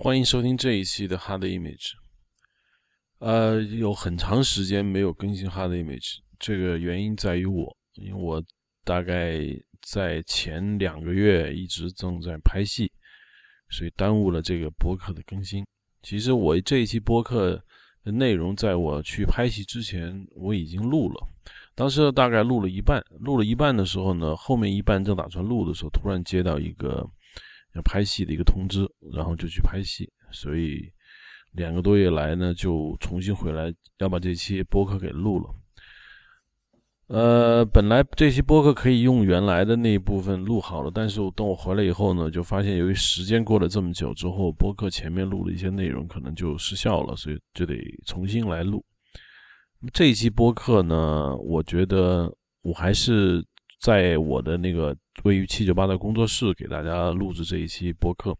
欢迎收听这一期的 Hard Image。呃，有很长时间没有更新 Hard Image，这个原因在于我，因为我大概在前两个月一直正在拍戏，所以耽误了这个播客的更新。其实我这一期播客的内容，在我去拍戏之前我已经录了，当时大概录了一半，录了一半的时候呢，后面一半正打算录的时候，突然接到一个。拍戏的一个通知，然后就去拍戏，所以两个多月来呢，就重新回来要把这期播客给录了。呃，本来这期播客可以用原来的那一部分录好了，但是等我回来以后呢，就发现由于时间过了这么久之后，播客前面录的一些内容可能就失效了，所以就得重新来录。这一期播客呢，我觉得我还是。在我的那个位于七九八的工作室给大家录制这一期播客，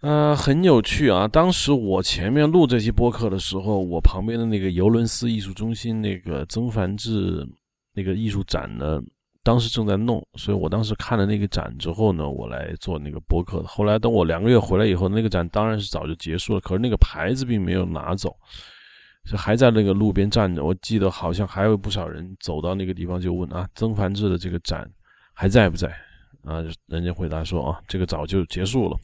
呃，很有趣啊。当时我前面录这期播客的时候，我旁边的那个尤伦斯艺术中心那个曾梵志那个艺术展呢，当时正在弄，所以我当时看了那个展之后呢，我来做那个播客。后来等我两个月回来以后，那个展当然是早就结束了，可是那个牌子并没有拿走。就还在那个路边站着，我记得好像还有不少人走到那个地方就问啊，曾梵志的这个展还在不在？啊，人家回答说啊，这个早就结束了。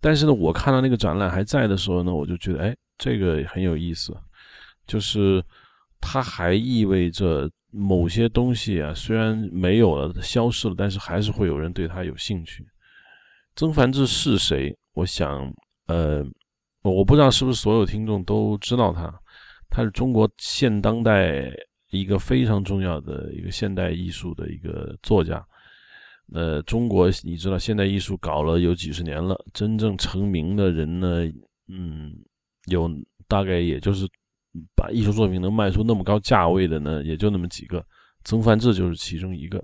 但是呢，我看到那个展览还在的时候呢，我就觉得哎，这个很有意思，就是它还意味着某些东西啊，虽然没有了、消失了，但是还是会有人对它有兴趣。曾梵志是谁？我想，呃，我不知道是不是所有听众都知道他。他是中国现当代一个非常重要的一个现代艺术的一个作家。呃，中国你知道现代艺术搞了有几十年了，真正成名的人呢，嗯，有大概也就是把艺术作品能卖出那么高价位的呢，也就那么几个。曾梵志就是其中一个。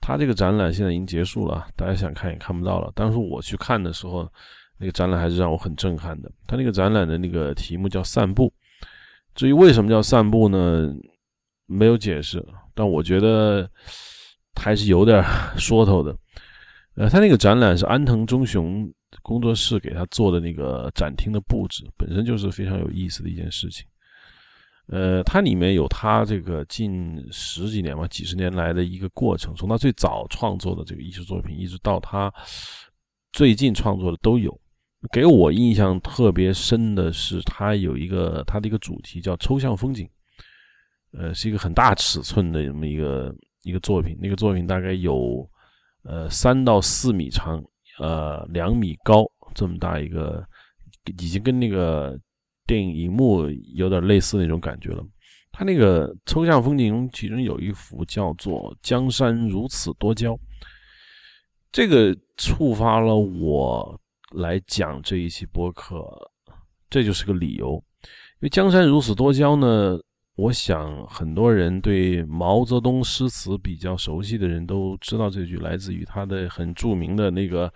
他这个展览现在已经结束了，大家想看也看不到了。当时我去看的时候，那个展览还是让我很震撼的。他那个展览的那个题目叫“散步”。至于为什么叫散步呢？没有解释，但我觉得还是有点说头的。呃，他那个展览是安藤忠雄工作室给他做的那个展厅的布置，本身就是非常有意思的一件事情。呃，它里面有他这个近十几年吧，几十年来的一个过程，从他最早创作的这个艺术作品，一直到他最近创作的都有。给我印象特别深的是，它有一个它的一个主题叫抽象风景，呃，是一个很大尺寸的这么一个一个作品。那个作品大概有呃三到四米长，呃两米高这么大一个，已经跟那个电影荧幕有点类似那种感觉了。它那个抽象风景中，其中有一幅叫做“江山如此多娇”，这个触发了我。来讲这一期播客，这就是个理由。因为江山如此多娇呢，我想很多人对毛泽东诗词比较熟悉的人都知道这句来自于他的很著名的那个《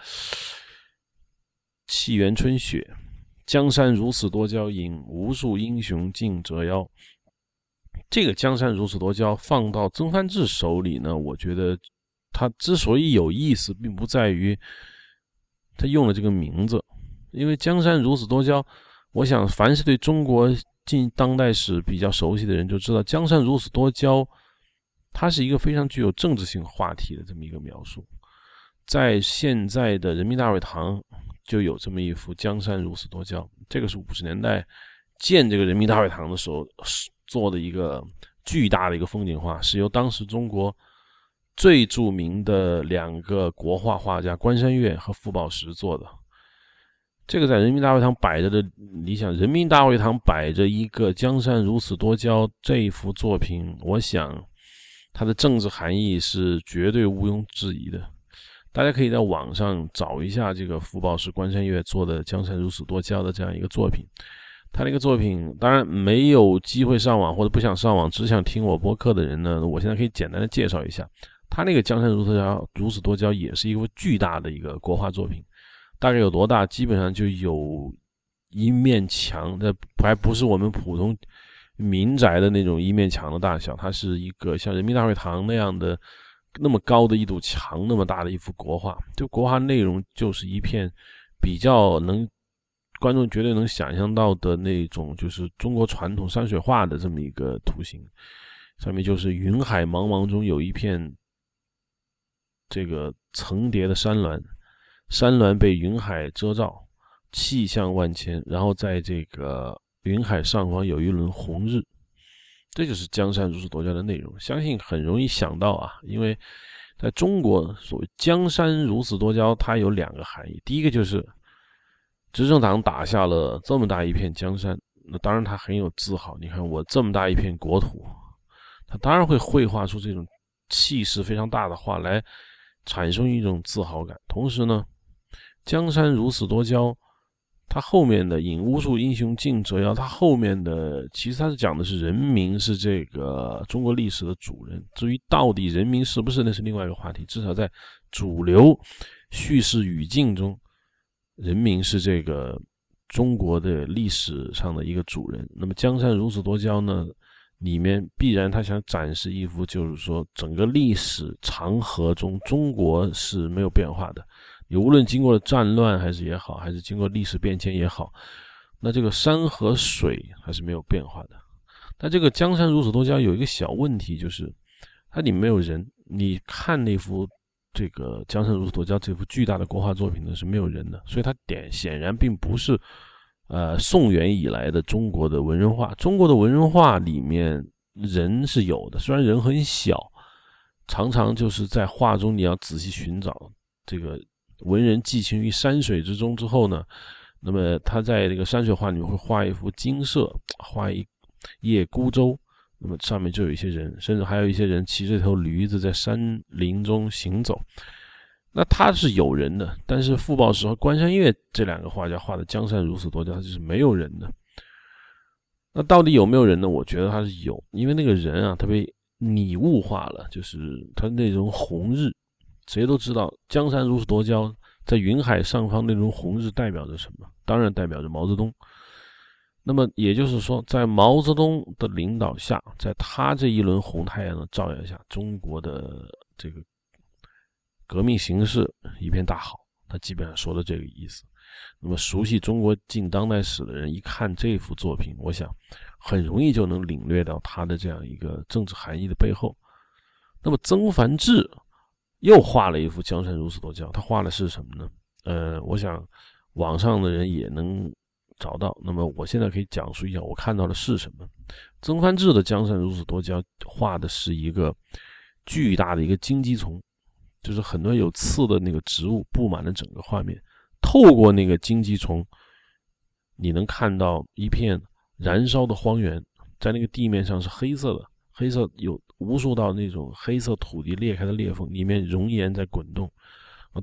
沁园春·雪》：“江山如此多娇，引无数英雄竞折腰。”这个“江山如此多娇”放到曾梵志手里呢，我觉得他之所以有意思，并不在于。他用了这个名字，因为江山如此多娇。我想，凡是对中国近当代史比较熟悉的人就知道，江山如此多娇，它是一个非常具有政治性话题的这么一个描述。在现在的人民大会堂就有这么一幅“江山如此多娇”，这个是五十年代建这个人民大会堂的时候做的一个巨大的一个风景画，是由当时中国。最著名的两个国画画家关山月和傅抱石做的，这个在人民大会堂摆着的，理想，人民大会堂摆着一个“江山如此多娇”这一幅作品，我想它的政治含义是绝对毋庸置疑的。大家可以在网上找一下这个傅抱石、关山月做的“江山如此多娇”的这样一个作品。他那个作品，当然没有机会上网或者不想上网，只想听我播客的人呢，我现在可以简单的介绍一下。他那个江山如此多娇，如此多娇，也是一幅巨大的一个国画作品，大概有多大？基本上就有一面墙，那还不是我们普通民宅的那种一面墙的大小，它是一个像人民大会堂那样的那么高的一堵墙那么大的一幅国画。就国画内容就是一片比较能观众绝对能想象到的那种，就是中国传统山水画的这么一个图形，上面就是云海茫茫中有一片这个层叠的山峦，山峦被云海遮罩，气象万千，然后在这个云海上方有一轮红日。这就是江山如此多娇的内容，相信很容易想到啊，因为在中国，所谓江山如此多娇，它有两个含义。第一个就是执政党打下了这么大一片江山，那当然他很有自豪。你看我这么大一片国土，他当然会绘画出这种气势非常大的画来，产生一种自豪感。同时呢，江山如此多娇。他后面的“引无数英雄竞折腰”，他后面的其实他是讲的是人民是这个中国历史的主人。至于到底人民是不是，那是另外一个话题。至少在主流叙事语境中，人民是这个中国的历史上的一个主人。那么“江山如此多娇”呢？里面必然他想展示一幅，就是说整个历史长河中，中国是没有变化的。也无论经过了战乱还是也好，还是经过历史变迁也好，那这个山和水还是没有变化的。但这个江山如此多娇有一个小问题，就是它里面没有人。你看那幅这个江山如此多娇这幅巨大的国画作品呢，是没有人的，所以它点显然并不是呃宋元以来的中国的文人画。中国的文人画里面人是有的，虽然人很小，常常就是在画中你要仔细寻找这个。文人寄情于山水之中之后呢，那么他在这个山水画里面会画一幅金色，画一叶孤舟，那么上面就有一些人，甚至还有一些人骑着一头驴子在山林中行走。那他是有人的，但是傅抱石和关山月这两个画家画的江山如此多娇，他就是没有人的。那到底有没有人呢？我觉得他是有，因为那个人啊，他被拟物化了，就是他那种红日。谁都知道，江山如此多娇，在云海上方那种红日代表着什么？当然代表着毛泽东。那么也就是说，在毛泽东的领导下，在他这一轮红太阳的照耀下，中国的这个革命形势一片大好。他基本上说的这个意思。那么熟悉中国近当代史的人一看这幅作品，我想很容易就能领略到他的这样一个政治含义的背后。那么曾梵志。又画了一幅江山如此多娇，他画的是什么呢？呃，我想网上的人也能找到。那么我现在可以讲述一下我看到的是什么。曾梵志的江山如此多娇画的是一个巨大的一个荆棘丛，就是很多有刺的那个植物布满了整个画面。透过那个荆棘丛，你能看到一片燃烧的荒原，在那个地面上是黑色的，黑色有。无数道那种黑色土地裂开的裂缝，里面熔岩在滚动，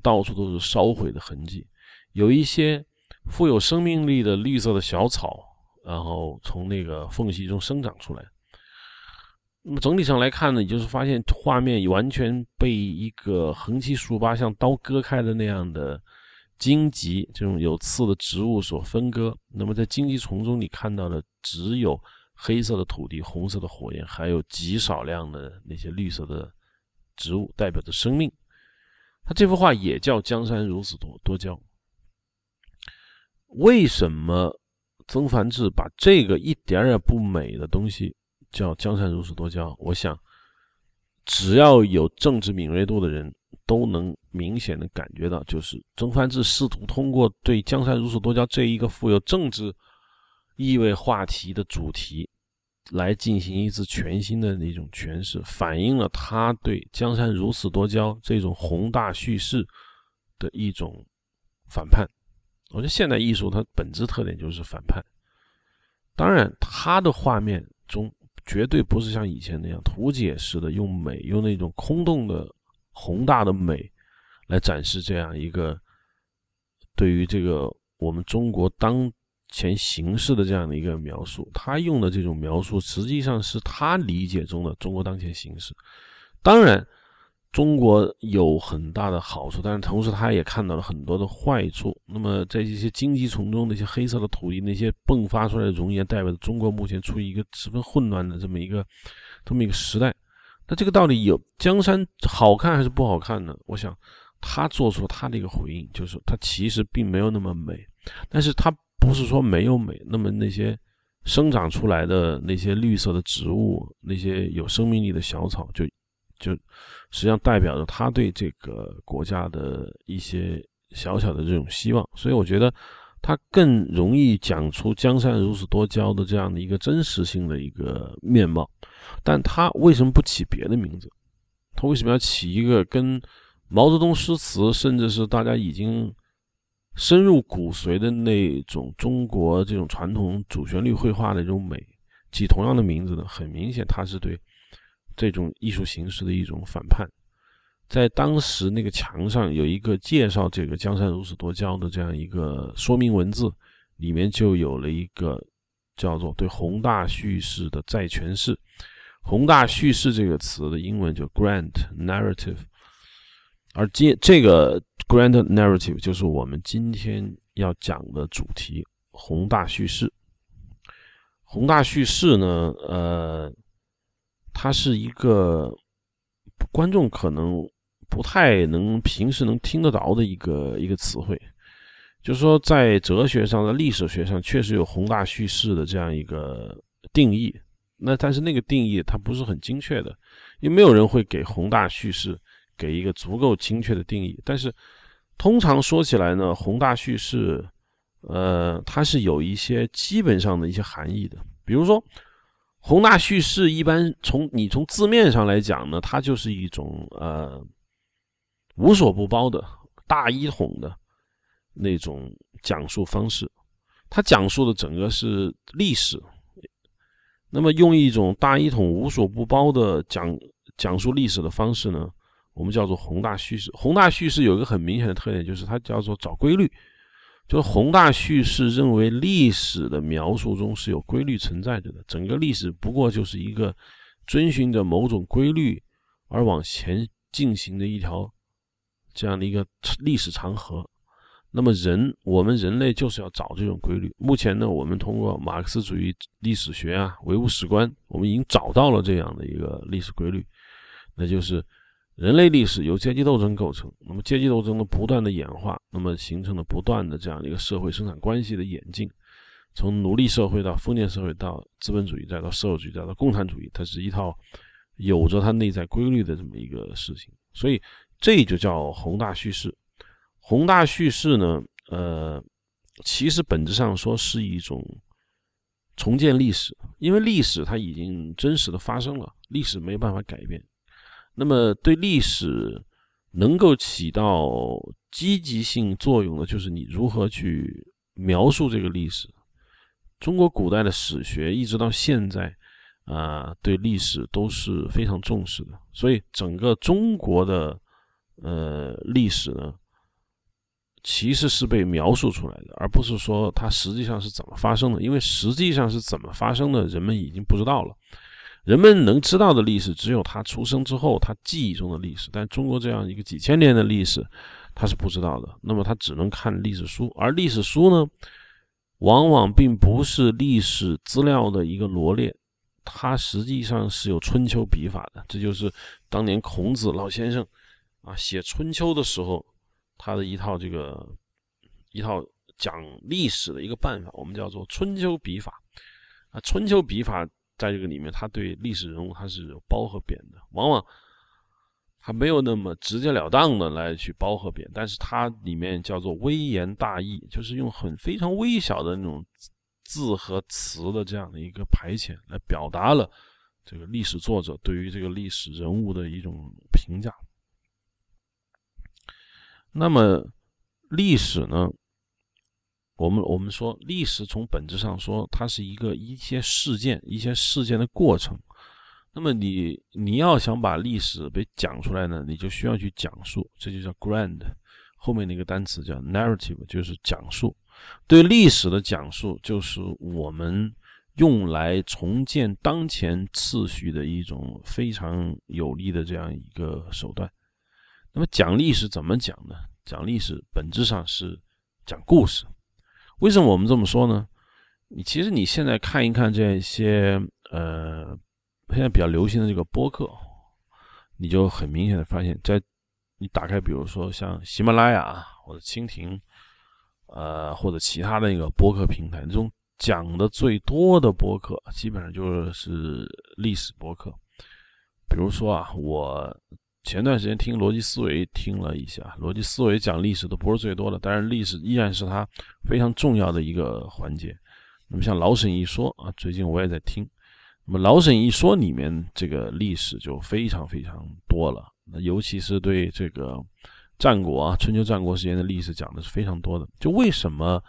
到处都是烧毁的痕迹。有一些富有生命力的绿色的小草，然后从那个缝隙中生长出来。那么整体上来看呢，你就是发现画面完全被一个横七竖八像刀割开的那样的荆棘这种有刺的植物所分割。那么在荆棘丛中，你看到的只有。黑色的土地，红色的火焰，还有极少量的那些绿色的植物，代表着生命。他这幅画也叫“江山如此多多娇”。为什么曾梵志把这个一点也不美的东西叫“江山如此多娇”？我想，只要有政治敏锐度的人都能明显的感觉到，就是曾梵志试图通过对“江山如此多娇”这一个富有政治。意味话题的主题，来进行一次全新的那种诠释，反映了他对“江山如此多娇”这种宏大叙事的一种反叛。我觉得现代艺术它本质特点就是反叛。当然，他的画面中绝对不是像以前那样图解式的用美，用那种空洞的宏大的美来展示这样一个对于这个我们中国当。前形势的这样的一个描述，他用的这种描述实际上是他理解中的中国当前形势。当然，中国有很大的好处，但是同时他也看到了很多的坏处。那么，在这些荆棘丛中，那些黑色的土地，那些迸发出来的熔岩，代表着中国目前处于一个十分混乱的这么一个这么一个时代。那这个到底有江山好看还是不好看呢？我想，他做出他的一个回应，就是他其实并没有那么美，但是他不是说没有美。那么那些生长出来的那些绿色的植物，那些有生命力的小草，就就实际上代表着他对这个国家的一些小小的这种希望。所以我觉得他更容易讲出江山如此多娇的这样的一个真实性的一个面貌。但他为什么不起别的名字？他为什么要起一个跟毛泽东诗词，甚至是大家已经深入骨髓的那种中国这种传统主旋律绘画的这种美，起同样的名字呢？很明显，它是对这种艺术形式的一种反叛。在当时那个墙上有一个介绍这个“江山如此多娇”的这样一个说明文字，里面就有了一个叫做对宏大叙事的再诠释。宏大叙事这个词的英文就 grand narrative，而今这个 grand narrative 就是我们今天要讲的主题——宏大叙事。宏大叙事呢，呃，它是一个观众可能不太能平时能听得着的一个一个词汇，就是说，在哲学上、在历史学上，确实有宏大叙事的这样一个定义。那但是那个定义它不是很精确的，因为没有人会给宏大叙事给一个足够精确的定义。但是通常说起来呢，宏大叙事，呃，它是有一些基本上的一些含义的。比如说，宏大叙事一般从你从字面上来讲呢，它就是一种呃无所不包的大一统的那种讲述方式，它讲述的整个是历史。那么，用一种大一统、无所不包的讲讲述历史的方式呢，我们叫做宏大叙事。宏大叙事有一个很明显的特点，就是它叫做找规律。就是宏大叙事认为历史的描述中是有规律存在着的，整个历史不过就是一个遵循着某种规律而往前进行的一条这样的一个历史长河。那么人，我们人类就是要找这种规律。目前呢，我们通过马克思主义历史学啊、唯物史观，我们已经找到了这样的一个历史规律，那就是人类历史由阶级斗争构成。那么阶级斗争的不断的演化，那么形成了不断的这样的一个社会生产关系的演进，从奴隶社会到封建社会，到资本主义，再到社会主义，再到共产主义，它是一套有着它内在规律的这么一个事情。所以这就叫宏大叙事。宏大叙事呢，呃，其实本质上说是一种重建历史，因为历史它已经真实的发生了，历史没有办法改变。那么对历史能够起到积极性作用的，就是你如何去描述这个历史。中国古代的史学一直到现在啊，对历史都是非常重视的，所以整个中国的呃历史呢。其实是被描述出来的，而不是说它实际上是怎么发生的。因为实际上是怎么发生的，人们已经不知道了。人们能知道的历史，只有他出生之后他记忆中的历史。但中国这样一个几千年的历史，他是不知道的。那么他只能看历史书，而历史书呢，往往并不是历史资料的一个罗列，它实际上是有春秋笔法的。这就是当年孔子老先生啊写春秋的时候。他的一套这个一套讲历史的一个办法，我们叫做春秋笔法啊。春秋笔法在这个里面，他对历史人物他是有褒和贬的，往往他没有那么直截了当的来去褒和贬，但是它里面叫做微言大义，就是用很非常微小的那种字和词的这样的一个排遣，来表达了这个历史作者对于这个历史人物的一种评价。那么，历史呢？我们我们说，历史从本质上说，它是一个一些事件、一些事件的过程。那么，你你要想把历史被讲出来呢，你就需要去讲述，这就叫 grand。后面那个单词叫 narrative，就是讲述。对历史的讲述，就是我们用来重建当前次序的一种非常有力的这样一个手段。那么讲历史怎么讲呢？讲历史本质上是讲故事。为什么我们这么说呢？你其实你现在看一看这些呃，现在比较流行的这个播客，你就很明显的发现，在你打开，比如说像喜马拉雅或者蜻蜓，呃，或者其他的那个播客平台，这种讲的最多的播客，基本上就是历史播客。比如说啊，我前段时间听逻辑思维听了一下，逻辑思维讲历史都不是最多的，但是历史依然是它非常重要的一个环节。那么像老沈一说啊，最近我也在听。那么老沈一说里面这个历史就非常非常多了，那尤其是对这个战国啊、春秋战国时间的历史讲的是非常多的。就为什么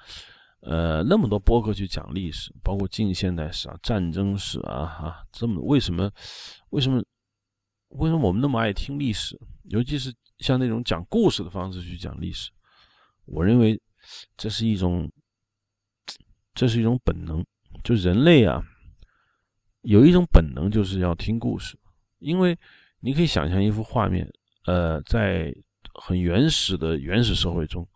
呃那么多播客去讲历史，包括近现代史啊、战争史啊，哈，这么为什么为什么为什么我们那么爱听历史？尤其是像那种讲故事的方式去讲历史，我认为这是一种这是一种本能，就人类啊。有一种本能就是要听故事，因为你可以想象一幅画面，呃，在很原始的原始社会中，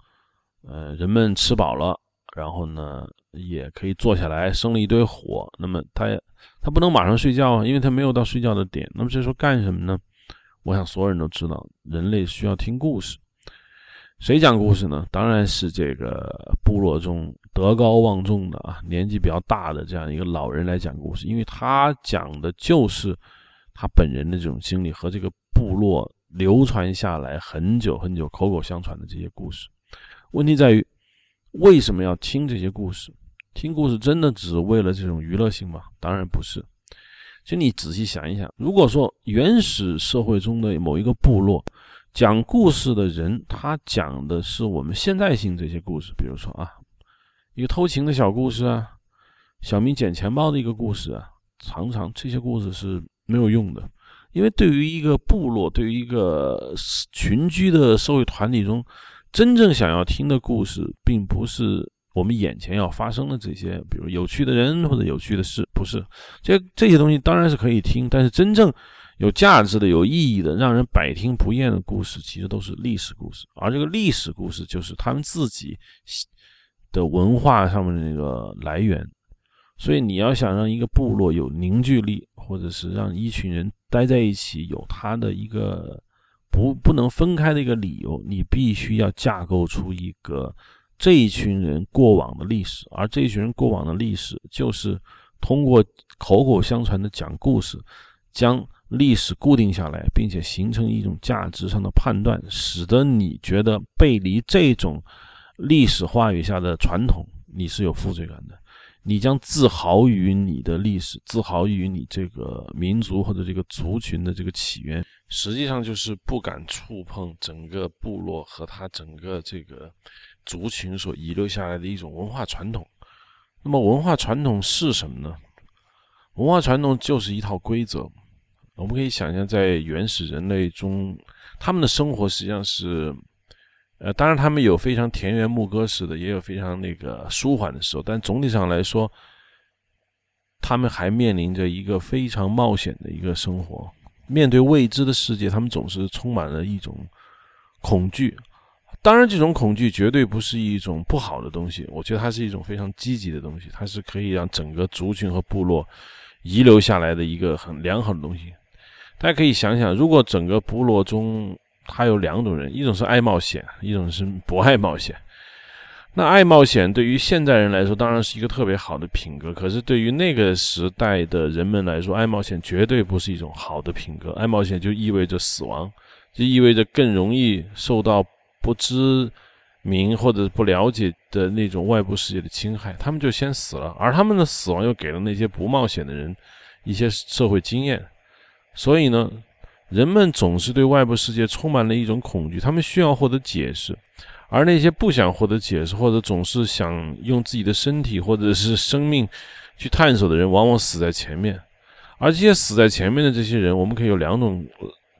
呃，人们吃饱了，然后呢，也可以坐下来生了一堆火，那么他他不能马上睡觉啊，因为他没有到睡觉的点，那么这时候干什么呢？我想所有人都知道，人类需要听故事。谁讲故事呢？当然是这个部落中德高望重的啊，年纪比较大的这样一个老人来讲故事，因为他讲的就是他本人的这种经历和这个部落流传下来很久很久、口口相传的这些故事。问题在于，为什么要听这些故事？听故事真的只为了这种娱乐性吗？当然不是。其实你仔细想一想，如果说原始社会中的某一个部落，讲故事的人，他讲的是我们现代性这些故事，比如说啊，一个偷情的小故事啊，小明捡钱包的一个故事啊，常常这些故事是没有用的，因为对于一个部落，对于一个群居的社会团体中，真正想要听的故事，并不是我们眼前要发生的这些，比如有趣的人或者有趣的事，不是这这些东西当然是可以听，但是真正。有价值的、有意义的、让人百听不厌的故事，其实都是历史故事。而这个历史故事，就是他们自己的文化上面的那个来源。所以，你要想让一个部落有凝聚力，或者是让一群人待在一起有他的一个不不能分开的一个理由，你必须要架构出一个这一群人过往的历史。而这一群人过往的历史，就是通过口口相传的讲故事，将。历史固定下来，并且形成一种价值上的判断，使得你觉得背离这种历史话语下的传统，你是有负罪感的。你将自豪于你的历史，自豪于你这个民族或者这个族群的这个起源，实际上就是不敢触碰整个部落和他整个这个族群所遗留下来的一种文化传统。那么，文化传统是什么呢？文化传统就是一套规则。我们可以想象，在原始人类中，他们的生活实际上是，呃，当然他们有非常田园牧歌式的，也有非常那个舒缓的时候，但总体上来说，他们还面临着一个非常冒险的一个生活。面对未知的世界，他们总是充满了一种恐惧。当然，这种恐惧绝对不是一种不好的东西，我觉得它是一种非常积极的东西，它是可以让整个族群和部落遗留下来的一个很良好的东西。大家可以想想，如果整个部落中他有两种人，一种是爱冒险，一种是不爱冒险。那爱冒险对于现代人来说，当然是一个特别好的品格。可是对于那个时代的人们来说，爱冒险绝对不是一种好的品格。爱冒险就意味着死亡，就意味着更容易受到不知名或者不了解的那种外部世界的侵害。他们就先死了，而他们的死亡又给了那些不冒险的人一些社会经验。所以呢，人们总是对外部世界充满了一种恐惧，他们需要获得解释，而那些不想获得解释，或者总是想用自己的身体或者是生命去探索的人，往往死在前面。而这些死在前面的这些人，我们可以有两种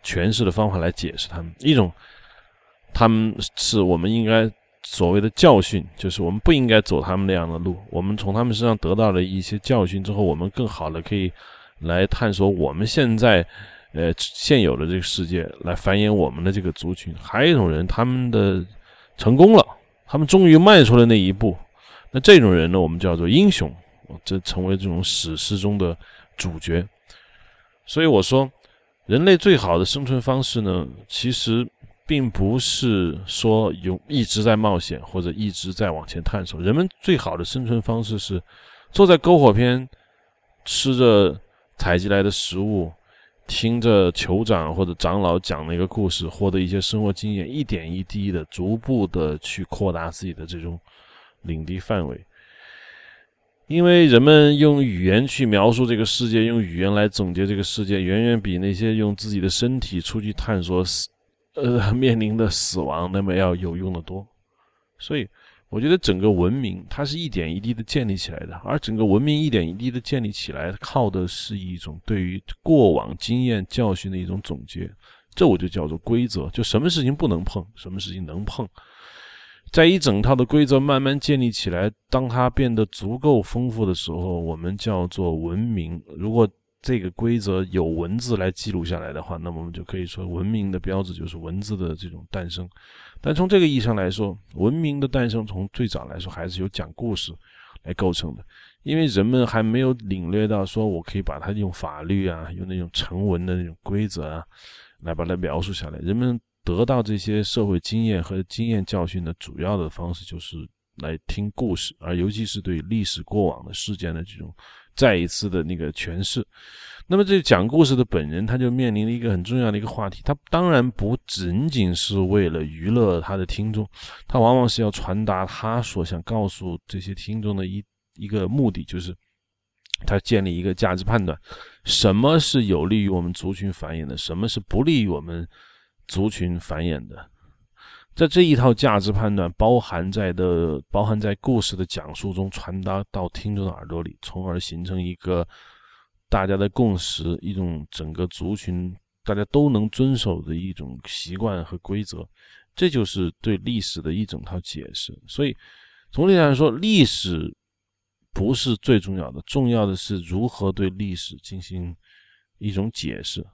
诠释的方法来解释他们：一种，他们是我们应该所谓的教训，就是我们不应该走他们那样的路，我们从他们身上得到了一些教训之后，我们更好的可以。来探索我们现在，呃，现有的这个世界，来繁衍我们的这个族群。还有一种人，他们的成功了，他们终于迈出了那一步。那这种人呢，我们叫做英雄，这成为这种史诗中的主角。所以我说，人类最好的生存方式呢，其实并不是说有一直在冒险或者一直在往前探索。人们最好的生存方式是坐在篝火边，吃着采集来的食物，听着酋长或者长老讲那个故事，获得一些生活经验，一点一滴的、逐步的去扩大自己的这种领地范围。因为人们用语言去描述这个世界，用语言来总结这个世界，远远比那些用自己的身体出去探索，呃，面临的死亡那么要有用的多。所以，我觉得整个文明它是一点一滴的建立起来的，而整个文明一点一滴的建立起来，靠的是一种对于过往经验教训的一种总结。这我就叫做规则，就什么事情不能碰，什么事情能碰。在一整套的规则慢慢建立起来，当它变得足够丰富的时候，我们叫做文明。如果这个规则有文字来记录下来的话，那么我们就可以说，文明的标志就是文字的这种诞生。但从这个意义上来说，文明的诞生从最早来说还是由讲故事来构成的，因为人们还没有领略到说我可以把它用法律啊，用那种成文的那种规则啊，来把它描述下来。人们。得到这些社会经验和经验教训的主要的方式，就是来听故事，而尤其是对历史过往的事件的这种再一次的那个诠释。那么，这讲故事的本人，他就面临了一个很重要的一个话题。他当然不仅仅是为了娱乐他的听众，他往往是要传达他所想告诉这些听众的一一个目的，就是他建立一个价值判断：什么是有利于我们族群繁衍的，什么是不利于我们。族群繁衍的，在这一套价值判断包含在的包含在故事的讲述中传达到听众的耳朵里，从而形成一个大家的共识，一种整个族群大家都能遵守的一种习惯和规则。这就是对历史的一整套解释。所以，从历史上说，历史不是最重要的，重要的是如何对历史进行一种解释。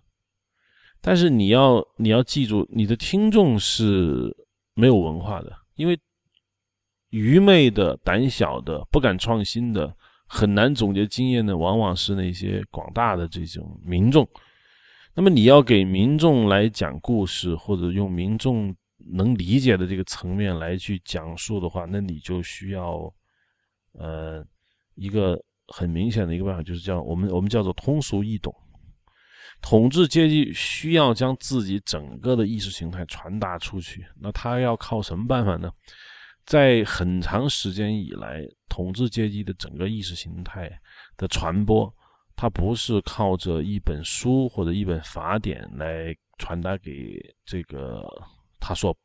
但是你要你要记住，你的听众是没有文化的，因为愚昧的、胆小的、不敢创新的、很难总结经验的，往往是那些广大的这种民众。那么你要给民众来讲故事，或者用民众能理解的这个层面来去讲述的话，那你就需要呃一个很明显的一个办法，就是叫我们我们叫做通俗易懂。统治阶级需要将自己整个的意识形态传达出去，那他要靠什么办法呢？在很长时间以来，统治阶级的整个意识形态的传播，它不是靠着一本书或者一本法典来传达给这个他说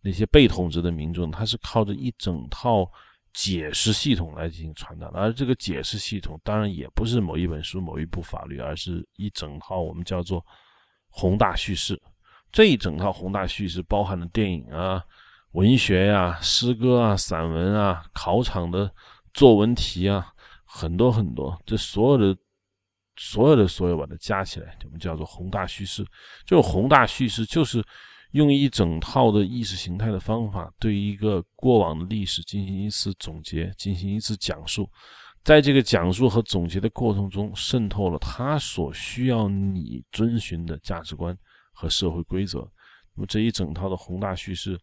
那些被统治的民众，他是靠着一整套。解释系统来进行传达，而这个解释系统当然也不是某一本书、某一部法律，而是一整套我们叫做宏大叙事。这一整套宏大叙事包含了电影啊、文学呀、诗歌啊、散文啊、考场的作文题啊，很多很多。这所有的、所有的、所有把它加起来，我们叫做宏大叙事。这种宏大叙事就是。用一整套的意识形态的方法，对一个过往的历史进行一次总结，进行一次讲述，在这个讲述和总结的过程中，渗透了他所需要你遵循的价值观和社会规则。那么这一整套的宏大叙事，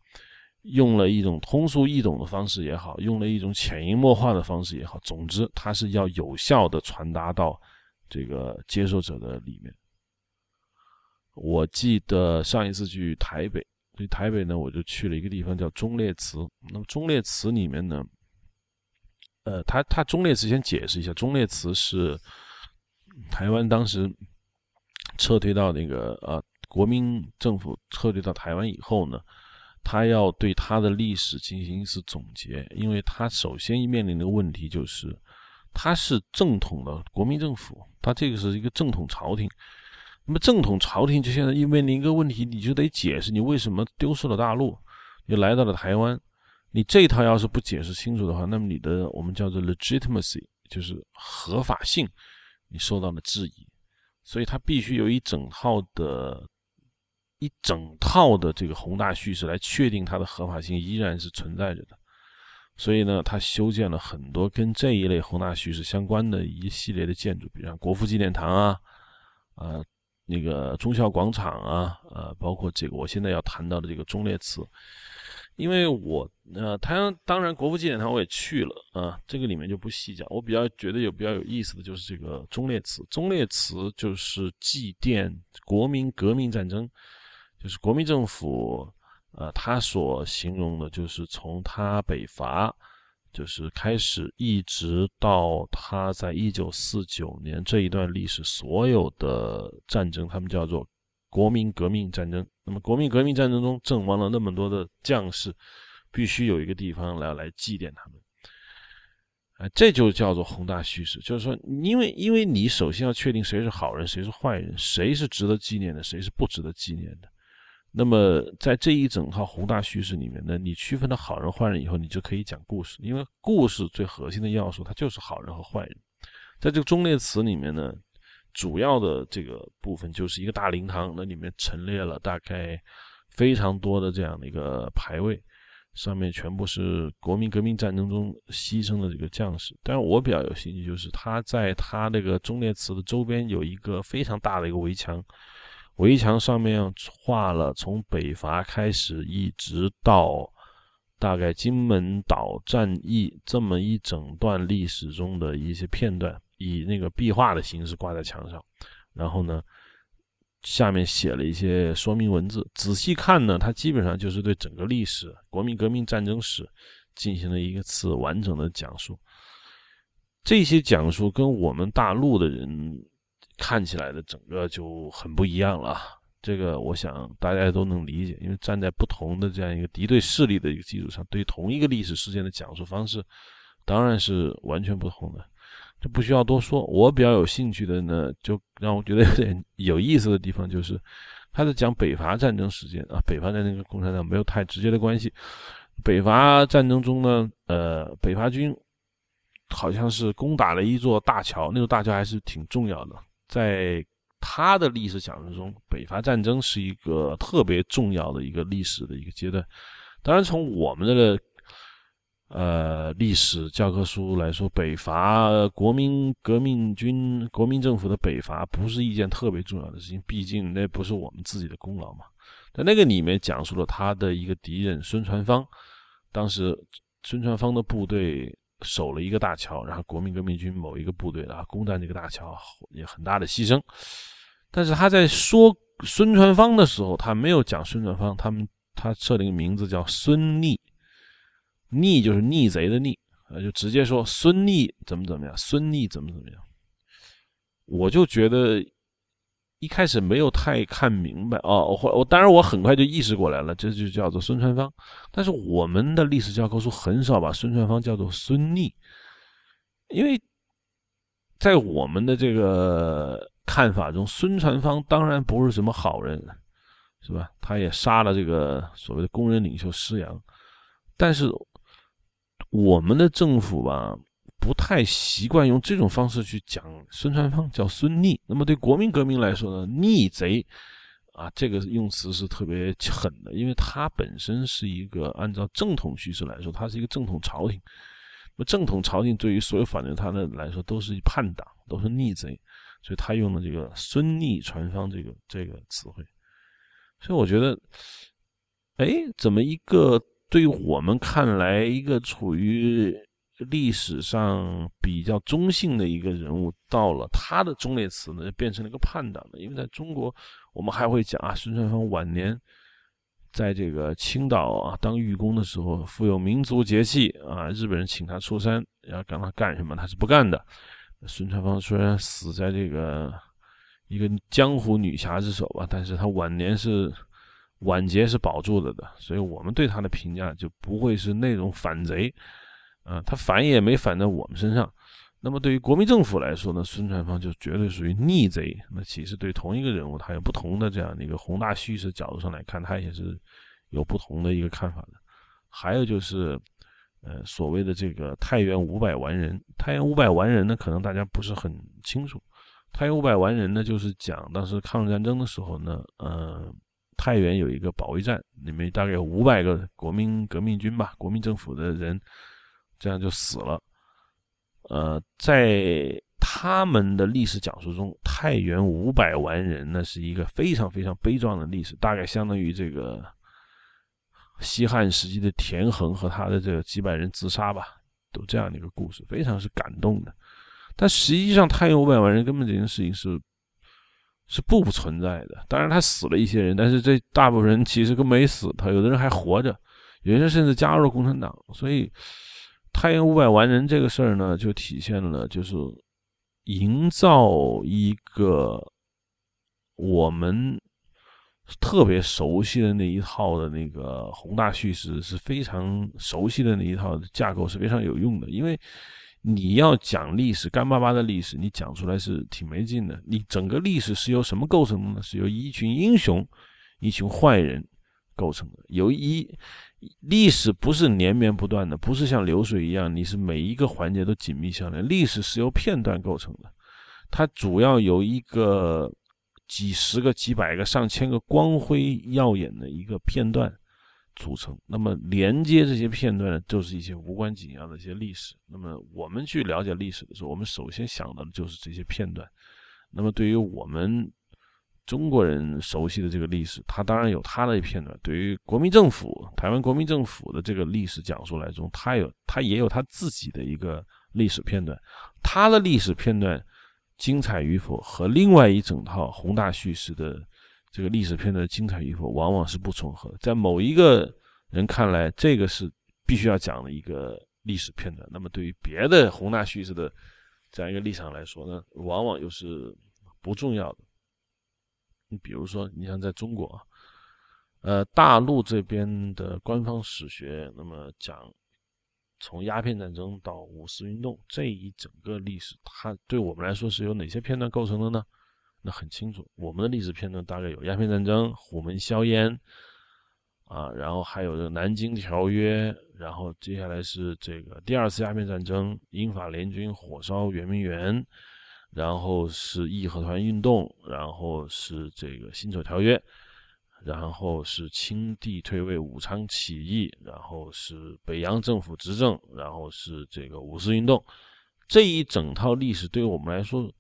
用了一种通俗易懂的方式也好，用了一种潜移默化的方式也好，总之，它是要有效的传达到这个接受者的里面。我记得上一次去台北，去台北呢，我就去了一个地方叫忠烈祠。那么忠烈祠里面呢，呃，他他忠烈祠先解释一下，忠烈祠是台湾当时撤退到那个呃国民政府撤退到台湾以后呢，他要对他的历史进行一次总结，因为他首先面临的问题就是，他是正统的国民政府，他这个是一个正统朝廷。那么正统朝廷就现在又面临一个问题，你就得解释你为什么丢失了大陆，又来到了台湾。你这套要是不解释清楚的话，那么你的我们叫做 legitimacy，就是合法性，你受到了质疑。所以它必须有一整套的、一整套的这个宏大叙事来确定它的合法性依然是存在着的。所以呢，他修建了很多跟这一类宏大叙事相关的一系列的建筑，比如像国父纪念堂啊，啊。那个忠孝广场啊，呃，包括这个我现在要谈到的这个忠烈祠，因为我呃，台湾当然国父纪念堂我也去了啊，这个里面就不细讲。我比较觉得有比较有意思的就是这个忠烈祠，忠烈祠就是祭奠国民革命战争，就是国民政府呃，他所形容的就是从他北伐。就是开始，一直到他在一九四九年这一段历史，所有的战争，他们叫做国民革命战争。那么，国民革命战争中阵亡了那么多的将士，必须有一个地方来来祭奠他们。啊，这就叫做宏大叙事。就是说，因为因为你首先要确定谁是好人，谁是坏人，谁是值得纪念的，谁是不值得纪念的。那么，在这一整套宏大叙事里面呢，你区分了好人坏人以后，你就可以讲故事。因为故事最核心的要素，它就是好人和坏人。在这个忠烈祠里面呢，主要的这个部分就是一个大灵堂，那里面陈列了大概非常多的这样的一个牌位，上面全部是国民革命战争中牺牲的这个将士。但是我比较有兴趣，就是他在他那个忠烈祠的周边有一个非常大的一个围墙。围墙上面画了从北伐开始一直到大概金门岛战役这么一整段历史中的一些片段，以那个壁画的形式挂在墙上。然后呢，下面写了一些说明文字。仔细看呢，它基本上就是对整个历史、国民革命战争史进行了一次完整的讲述。这些讲述跟我们大陆的人。看起来的整个就很不一样了，这个我想大家都能理解，因为站在不同的这样一个敌对势力的一个基础上，对同一个历史事件的讲述方式，当然是完全不同的，这不需要多说。我比较有兴趣的呢，就让我觉得有点 有意思的地方，就是他在讲北伐战争事件啊，北伐战争跟共产党没有太直接的关系。北伐战争中呢，呃，北伐军好像是攻打了一座大桥，那座大桥还是挺重要的。在他的历史讲述中，北伐战争是一个特别重要的一个历史的一个阶段。当然，从我们的呃历史教科书来说，北伐国民革命军、国民政府的北伐不是一件特别重要的事情，毕竟那不是我们自己的功劳嘛。在那个里面讲述了他的一个敌人孙传芳，当时孙传芳的部队。守了一个大桥，然后国民革命军某一个部队啊攻占这个大桥，也很大的牺牲。但是他在说孙传芳的时候，他没有讲孙传芳，他们他设了一个名字叫孙逆，逆就是逆贼的逆，呃，就直接说孙逆怎么怎么样，孙逆怎么怎么样。我就觉得。一开始没有太看明白哦，我我当然我很快就意识过来了，这就叫做孙传芳。但是我们的历史教科书很少把孙传芳叫做孙逆，因为在我们的这个看法中，孙传芳当然不是什么好人，是吧？他也杀了这个所谓的工人领袖施洋，但是我们的政府吧。不太习惯用这种方式去讲孙传芳叫孙逆，那么对国民革命来说呢，逆贼啊，这个用词是特别狠的，因为他本身是一个按照正统叙事来说，他是一个正统朝廷，那么正统朝廷对于所有反对他的来说都是叛党，都是逆贼，所以他用了这个孙逆传芳这个这个词汇，所以我觉得，哎，怎么一个对我们看来一个处于。历史上比较中性的一个人物，到了他的忠烈祠呢，就变成了一个叛党的。因为在中国，我们还会讲啊，孙传芳晚年在这个青岛啊当御工的时候，富有民族节气啊，日本人请他出山，要让他干什么，他是不干的。孙传芳虽然死在这个一个江湖女侠之手吧，但是他晚年是晚节是保住了的，所以我们对他的评价就不会是那种反贼。啊，他反也没反在我们身上。那么对于国民政府来说呢，孙传芳就绝对属于逆贼。那其实对同一个人物，他有不同的这样的一个宏大叙事角度上来看，他也是有不同的一个看法的。还有就是，呃，所谓的这个太原五百完人，太原五百完人呢，可能大家不是很清楚。太原五百完人呢，就是讲当时抗日战争的时候呢，呃，太原有一个保卫战，里面大概有五百个国民革命军吧，国民政府的人。这样就死了。呃，在他们的历史讲述中，太原五百万人那是一个非常非常悲壮的历史，大概相当于这个西汉时期的田横和他的这个几百人自杀吧，都这样的一个故事，非常是感动的。但实际上，太原五百万人根本这件事情是是不存在的。当然，他死了一些人，但是这大部分人其实都没死，他有的人还活着，有些人甚至加入了共产党。所以，太原五百万人这个事儿呢，就体现了就是营造一个我们特别熟悉的那一套的那个宏大叙事是非常熟悉的那一套架构是非常有用的，因为。你要讲历史，干巴巴的历史，你讲出来是挺没劲的。你整个历史是由什么构成的呢？是由一群英雄、一群坏人构成的。由一历史不是连绵不断的，不是像流水一样，你是每一个环节都紧密相连。历史是由片段构成的，它主要由一个几十个、几百个、上千个光辉耀眼的一个片段。组成，那么连接这些片段的，就是一些无关紧要的一些历史。那么我们去了解历史的时候，我们首先想到的就是这些片段。那么对于我们中国人熟悉的这个历史，它当然有它的片段；对于国民政府、台湾国民政府的这个历史讲述来中，它有它也有它自己的一个历史片段。它的历史片段精彩与否，和另外一整套宏大叙事的。这个历史片段精彩与否，往往是不重合。在某一个人看来，这个是必须要讲的一个历史片段，那么对于别的宏大叙事的这样一个立场来说呢，往往又是不重要的。你比如说，你像在中国，呃，大陆这边的官方史学，那么讲从鸦片战争到五四运动这一整个历史，它对我们来说是由哪些片段构成的呢？那很清楚，我们的历史片段大概有鸦片战争、虎门销烟，啊，然后还有这个南京条约，然后接下来是这个第二次鸦片战争，英法联军火烧圆明园，然后是义和团运动，然后是这个辛丑条约，然后是清帝退位、武昌起义，然后是北洋政府执政，然后是这个五四运动，这一整套历史对于我们来说。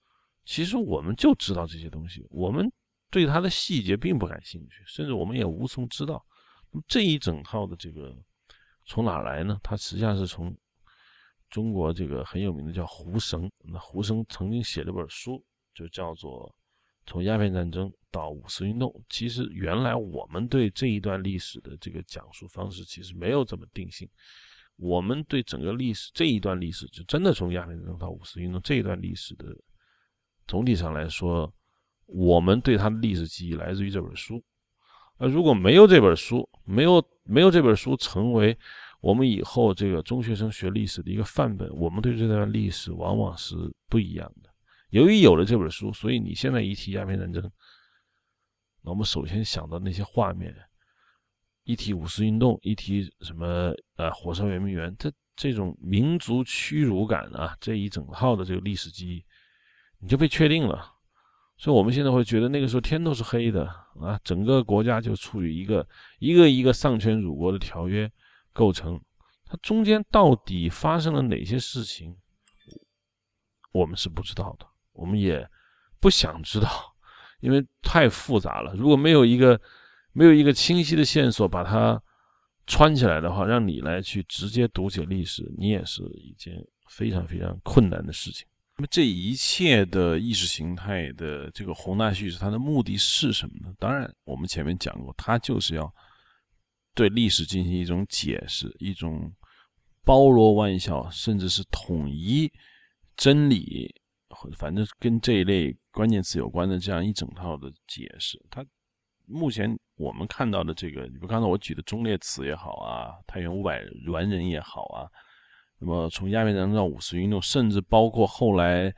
其实我们就知道这些东西，我们对它的细节并不感兴趣，甚至我们也无从知道。这一整套的这个从哪来呢？它实际上是从中国这个很有名的叫胡绳，那胡绳曾经写了本书，就叫做《从鸦片战争到五四运动》。其实原来我们对这一段历史的这个讲述方式其实没有这么定性，我们对整个历史这一段历史，就真的从鸦片战争到五四运动这一段历史的。总体上来说，我们对他的历史记忆来自于这本书。而如果没有这本书，没有没有这本书成为我们以后这个中学生学历史的一个范本，我们对这段历史往往是不一样的。由于有了这本书，所以你现在一提鸦片战争，那我们首先想到那些画面；一提五四运动，一提什么呃火烧圆明园，这这种民族屈辱感啊，这一整套的这个历史记忆。你就被确定了，所以我们现在会觉得那个时候天都是黑的啊，整个国家就处于一个一个一个丧权辱国的条约构成，它中间到底发生了哪些事情，我们是不知道的，我们也不想知道，因为太复杂了。如果没有一个没有一个清晰的线索把它穿起来的话，让你来去直接读解历史，你也是一件非常非常困难的事情。那么这一切的意识形态的这个宏大叙事，它的目的是什么呢？当然，我们前面讲过，它就是要对历史进行一种解释，一种包罗万象，甚至是统一真理，反正跟这一类关键词有关的这样一整套的解释。它目前我们看到的这个，你比如刚才我举的忠烈祠也好啊，太原五百完人也好啊。那么，从鸦片战争到五四运动，甚至包括后来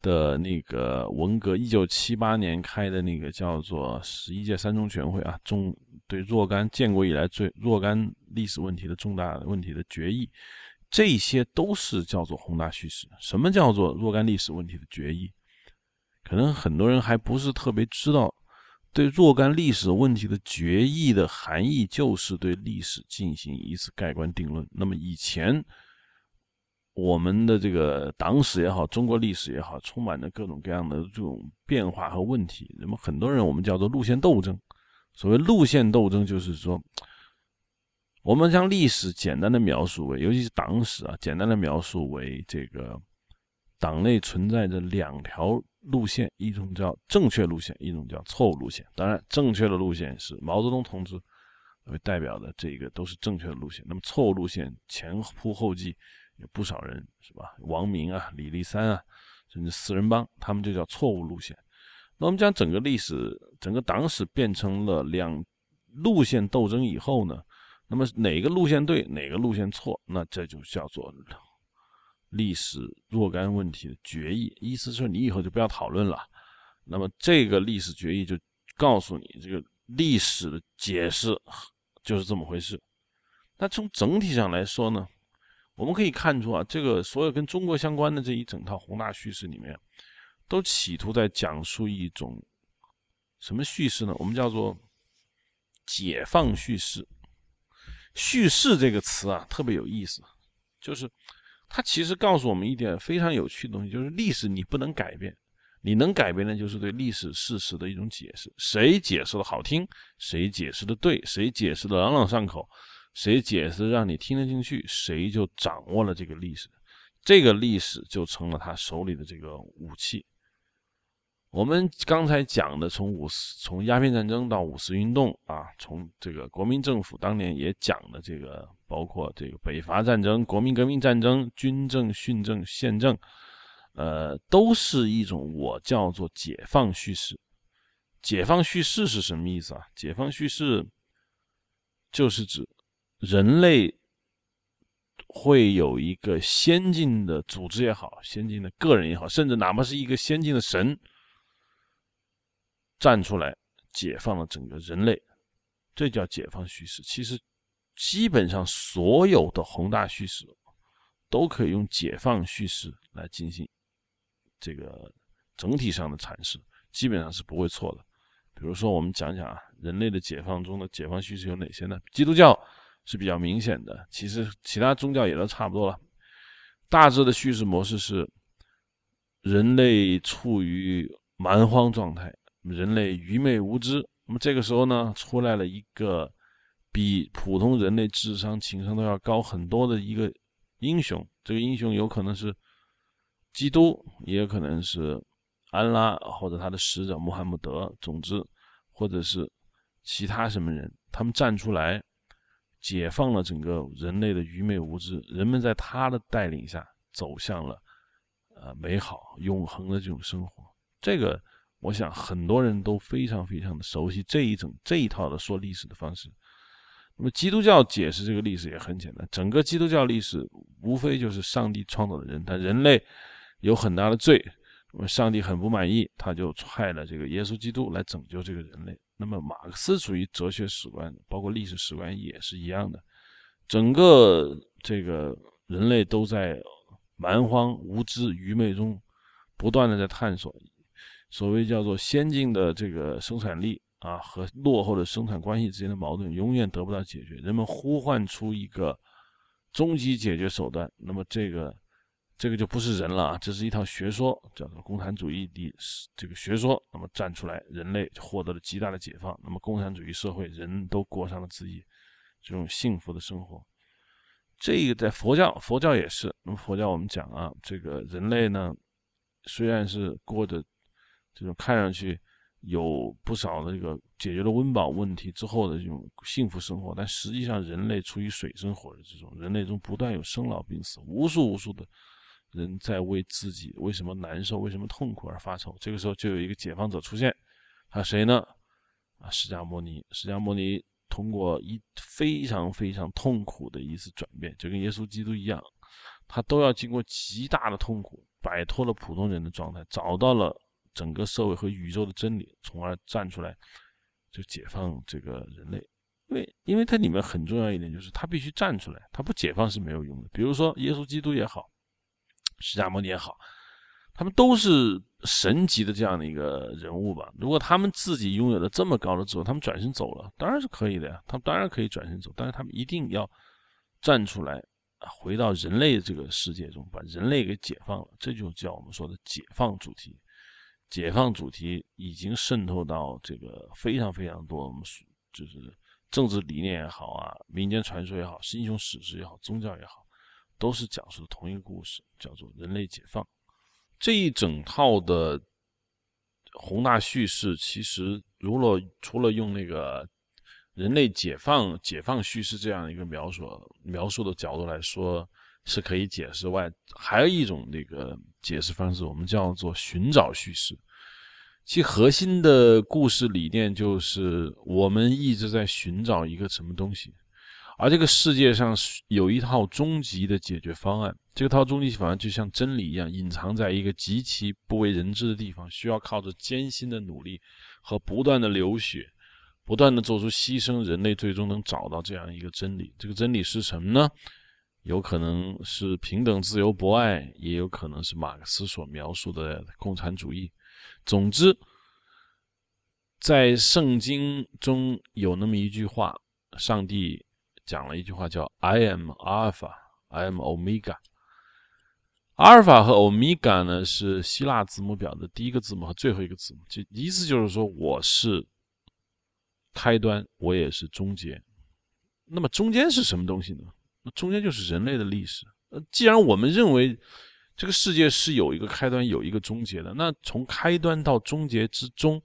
的那个文革，一九七八年开的那个叫做十一届三中全会啊，中对若干建国以来最若干历史问题的重大问题的决议，这些都是叫做宏大叙事。什么叫做若干历史问题的决议？可能很多人还不是特别知道，对若干历史问题的决议的含义，就是对历史进行一次盖棺定论。那么以前。我们的这个党史也好，中国历史也好，充满着各种各样的这种变化和问题。那么很多人我们叫做路线斗争。所谓路线斗争，就是说，我们将历史简单的描述为，尤其是党史啊，简单的描述为这个党内存在着两条路线，一种叫正确路线，一种叫错误路线。当然，正确的路线是毛泽东同志为代表的，这个都是正确的路线。那么错误路线前仆后继。有不少人是吧？王明啊、李立三啊，甚至四人帮，他们就叫错误路线。那我们将整个历史、整个党史变成了两路线斗争以后呢？那么哪个路线对，哪个路线错？那这就叫做历史若干问题的决议。意思是你以后就不要讨论了。那么这个历史决议就告诉你，这个历史的解释就是这么回事。那从整体上来说呢？我们可以看出啊，这个所有跟中国相关的这一整套宏大叙事里面，都企图在讲述一种什么叙事呢？我们叫做解放叙事。叙事这个词啊，特别有意思，就是它其实告诉我们一点非常有趣的东西，就是历史你不能改变，你能改变的就是对历史事实的一种解释。谁解释的好听，谁解释的对，谁解释的朗朗上口。谁解释让你听得进去，谁就掌握了这个历史，这个历史就成了他手里的这个武器。我们刚才讲的，从五四、从鸦片战争到五四运动啊，从这个国民政府当年也讲的这个，包括这个北伐战争、国民革命战争、军政、训政、宪政，呃，都是一种我叫做解放叙事。解放叙事是什么意思啊？解放叙事就是指。人类会有一个先进的组织也好，先进的个人也好，甚至哪怕是一个先进的神站出来，解放了整个人类，这叫解放叙事。其实，基本上所有的宏大叙事都可以用解放叙事来进行这个整体上的阐释，基本上是不会错的。比如说，我们讲讲啊，人类的解放中的解放叙事有哪些呢？基督教。是比较明显的，其实其他宗教也都差不多了。大致的叙事模式是：人类处于蛮荒状态，人类愚昧无知。那么这个时候呢，出来了一个比普通人类智商、情商都要高很多的一个英雄。这个英雄有可能是基督，也有可能是安拉或者他的使者穆罕默德。总之，或者是其他什么人，他们站出来。解放了整个人类的愚昧无知，人们在他的带领下走向了呃美好永恒的这种生活。这个我想很多人都非常非常的熟悉这一整这一套的说历史的方式。那么基督教解释这个历史也很简单，整个基督教历史无非就是上帝创造的人，但人类有很大的罪，上帝很不满意，他就派了这个耶稣基督来拯救这个人类。那么，马克思主义哲学史观，包括历史史观也是一样的。整个这个人类都在蛮荒、无知、愚昧中不断的在探索。所谓叫做先进的这个生产力啊和落后的生产关系之间的矛盾永远得不到解决。人们呼唤出一个终极解决手段，那么这个。这个就不是人了啊，这是一套学说，叫做共产主义的这个学说。那么站出来，人类获得了极大的解放。那么共产主义社会，人都过上了自己这种幸福的生活。这个在佛教，佛教也是。那么佛教我们讲啊，这个人类呢，虽然是过着这种看上去有不少的这个解决了温饱问题之后的这种幸福生活，但实际上人类处于水深火热之中，人类中不断有生老病死，无数无数的。人在为自己为什么难受、为什么痛苦而发愁。这个时候就有一个解放者出现，他谁呢？啊，释迦牟尼。释迦牟尼通过一非常非常痛苦的一次转变，就跟耶稣基督一样，他都要经过极大的痛苦，摆脱了普通人的状态，找到了整个社会和宇宙的真理，从而站出来就解放这个人类。因为，因为它里面很重要一点就是，他必须站出来，他不解放是没有用的。比如说耶稣基督也好。释迦牟尼也好，他们都是神级的这样的一个人物吧？如果他们自己拥有了这么高的智慧，他们转身走了，当然是可以的呀。他们当然可以转身走，但是他们一定要站出来，回到人类这个世界中，把人类给解放了，这就叫我们说的解放主题。解放主题已经渗透到这个非常非常多，我们就是政治理念也好啊，民间传说也好，英雄史诗也好，宗教也好，都是讲述的同一个故事，叫做人类解放。这一整套的宏大叙事，其实如果除了用那个人类解放、解放叙事这样一个描述描述的角度来说，是可以解释外，还有一种那个解释方式，我们叫做寻找叙事。其核心的故事理念就是，我们一直在寻找一个什么东西。而这个世界上有一套终极的解决方案，这个套终极方案就像真理一样，隐藏在一个极其不为人知的地方，需要靠着艰辛的努力和不断的流血，不断的做出牺牲，人类最终能找到这样一个真理。这个真理是什么呢？有可能是平等、自由、博爱，也有可能是马克思所描述的共产主义。总之，在圣经中有那么一句话，上帝。讲了一句话叫 “I am Alpha, I am Omega”。阿尔法和欧米伽呢是希腊字母表的第一个字母和最后一个字母，就意思就是说我是开端，我也是终结。那么中间是什么东西呢？中间就是人类的历史。呃，既然我们认为这个世界是有一个开端，有一个终结的，那从开端到终结之中，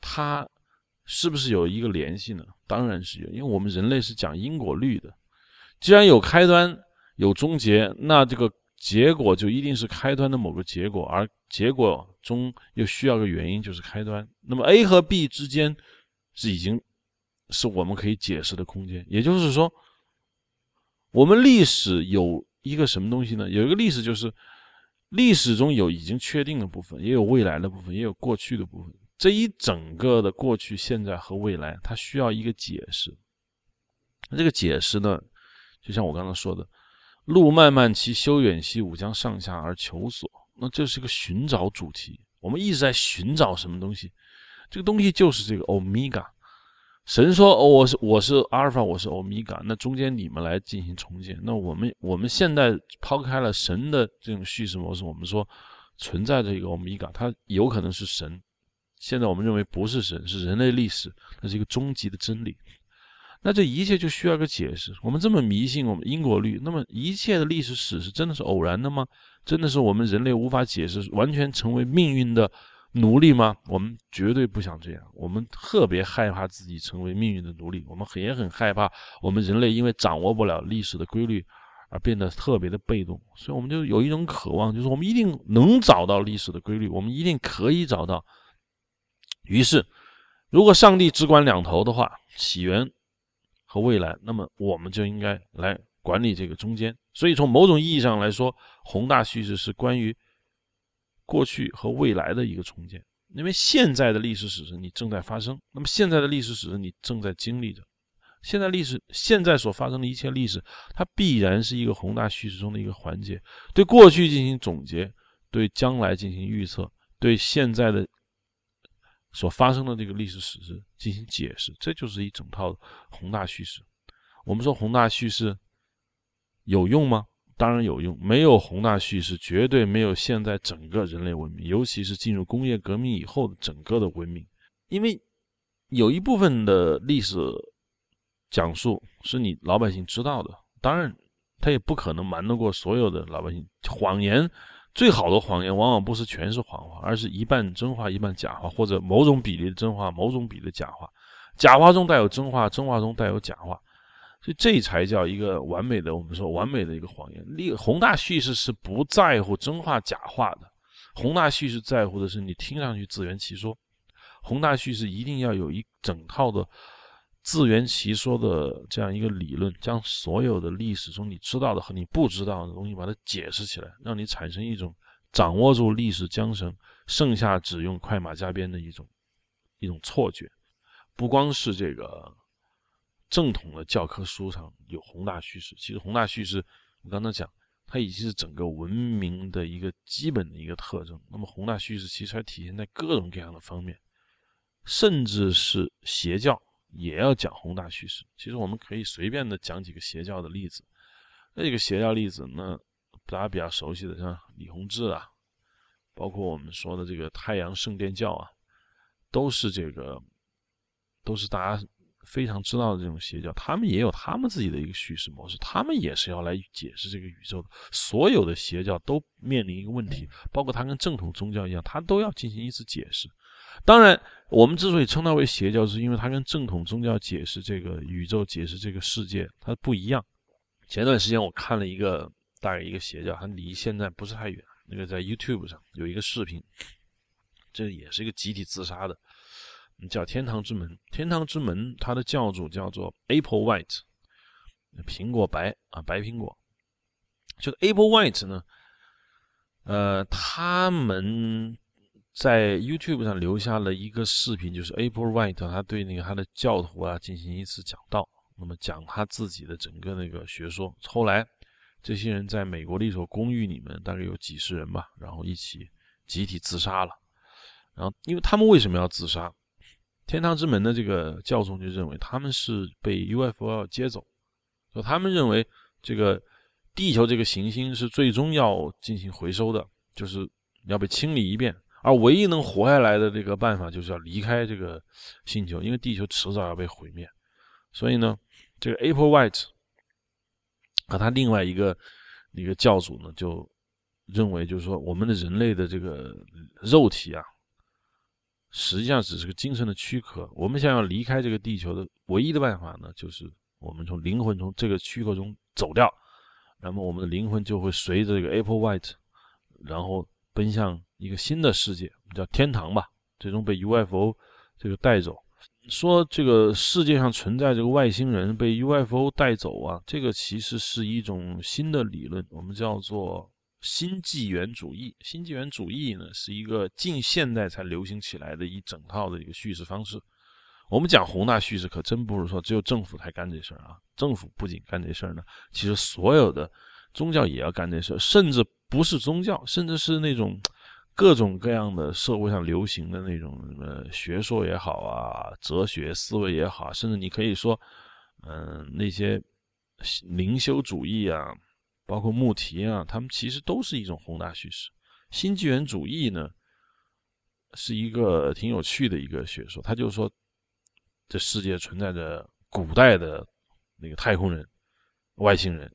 它。是不是有一个联系呢？当然是有，因为我们人类是讲因果律的。既然有开端有终结，那这个结果就一定是开端的某个结果，而结果中又需要个原因，就是开端。那么 A 和 B 之间是已经是我们可以解释的空间。也就是说，我们历史有一个什么东西呢？有一个历史就是历史中有已经确定的部分，也有未来的部分，也有过去的部分。这一整个的过去、现在和未来，它需要一个解释。那这个解释呢，就像我刚刚说的，“路漫漫其修远兮，吾将上下而求索。”那这是个寻找主题。我们一直在寻找什么东西？这个东西就是这个欧米伽。神说：“，我是我是阿尔法，我是欧米伽。”那中间你们来进行重建。那我们我们现在抛开了神的这种叙事模式，我们说存在着一个欧米伽，它有可能是神。现在我们认为不是神，是人类历史，那是一个终极的真理。那这一切就需要个解释。我们这么迷信我们因果律，那么一切的历史史是真的是偶然的吗？真的是我们人类无法解释，完全成为命运的奴隶吗？我们绝对不想这样。我们特别害怕自己成为命运的奴隶，我们也很害怕我们人类因为掌握不了历史的规律而变得特别的被动。所以我们就有一种渴望，就是我们一定能找到历史的规律，我们一定可以找到。于是，如果上帝只管两头的话，起源和未来，那么我们就应该来管理这个中间。所以，从某种意义上来说，宏大叙事是关于过去和未来的一个重建。因为现在的历史史实你正在发生，那么现在的历史史实你正在经历着。现在历史现在所发生的一切历史，它必然是一个宏大叙事中的一个环节，对过去进行总结，对将来进行预测，对现在的。所发生的这个历史史实进行解释，这就是一整套宏大叙事。我们说宏大叙事有用吗？当然有用。没有宏大叙事，绝对没有现在整个人类文明，尤其是进入工业革命以后的整个的文明。因为有一部分的历史讲述是你老百姓知道的，当然他也不可能瞒得过所有的老百姓。谎言。最好的谎言往往不是全是谎话，而是一半真话一半假话，或者某种比例的真话，某种比例的假话，假话中带有真话，真话中带有假话，所以这才叫一个完美的，我们说完美的一个谎言。立宏大叙事是不在乎真话假话的，宏大叙事在乎的是你听上去自圆其说，宏大叙事一定要有一整套的。自圆其说的这样一个理论，将所有的历史中你知道的和你不知道的东西，把它解释起来，让你产生一种掌握住历史缰绳，剩下只用快马加鞭的一种一种错觉。不光是这个正统的教科书上有宏大叙事，其实宏大叙事，我刚才讲，它已经是整个文明的一个基本的一个特征。那么宏大叙事其实还体现在各种各样的方面，甚至是邪教。也要讲宏大叙事。其实我们可以随便的讲几个邪教的例子。那几个邪教例子，那大家比较熟悉的，像李洪志啊，包括我们说的这个太阳圣殿教啊，都是这个，都是大家非常知道的这种邪教。他们也有他们自己的一个叙事模式，他们也是要来解释这个宇宙的。所有的邪教都面临一个问题，包括它跟正统宗教一样，它都要进行一次解释。当然，我们之所以称它为邪教，是因为它跟正统宗教解释这个宇宙、解释这个世界它不一样。前段时间我看了一个大概一个邪教，它离现在不是太远。那个在 YouTube 上有一个视频，这也是一个集体自杀的，叫天堂之门。天堂之门，它的教主叫做 Apple White，苹果白啊，白苹果。就 Apple White 呢，呃，他们在 YouTube 上留下了一个视频，就是 Apple White 他对那个他的教徒啊进行一次讲道。那么讲他自己的整个那个学说，后来这些人在美国的一所公寓里面，大概有几十人吧，然后一起集体自杀了。然后，因为他们为什么要自杀？天堂之门的这个教宗就认为他们是被 UFO 要接走，就他们认为这个地球这个行星是最终要进行回收的，就是要被清理一遍，而唯一能活下来的这个办法就是要离开这个星球，因为地球迟早要被毁灭。所以呢。这个 Apple White 和他另外一个一个教主呢，就认为就是说，我们的人类的这个肉体啊，实际上只是个精神的躯壳。我们想要离开这个地球的唯一的办法呢，就是我们从灵魂从这个躯壳中走掉，那么我们的灵魂就会随着这个 Apple White，然后奔向一个新的世界，叫天堂吧，最终被 UFO 这个带走。说这个世界上存在这个外星人被 UFO 带走啊，这个其实是一种新的理论，我们叫做新纪元主义。新纪元主义呢，是一个近现代才流行起来的一整套的一个叙事方式。我们讲宏大叙事，可真不是说只有政府才干这事儿啊。政府不仅干这事儿呢，其实所有的宗教也要干这事儿，甚至不是宗教，甚至是那种。各种各样的社会上流行的那种什么学说也好啊，哲学思维也好，甚至你可以说，嗯，那些灵修主义啊，包括穆提啊，他们其实都是一种宏大叙事。新纪元主义呢，是一个挺有趣的一个学说，他就是说，这世界存在着古代的那个太空人、外星人，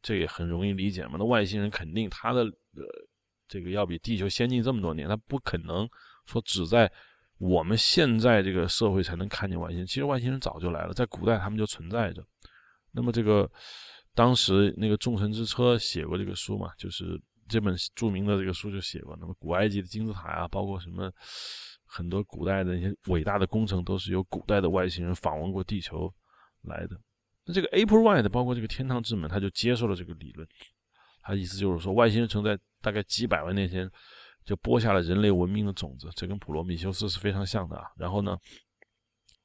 这也很容易理解嘛。那外星人肯定他的呃。这个要比地球先进这么多年，他不可能说只在我们现在这个社会才能看见外星。其实外星人早就来了，在古代他们就存在着。那么这个当时那个众神之车写过这个书嘛，就是这本著名的这个书就写过。那么古埃及的金字塔啊，包括什么很多古代的那些伟大的工程，都是由古代的外星人访问过地球来的。那这个 April White，包括这个天堂之门，他就接受了这个理论。他意思就是说，外星人曾在大概几百万年前就播下了人类文明的种子，这跟普罗米修斯是非常像的啊。然后呢，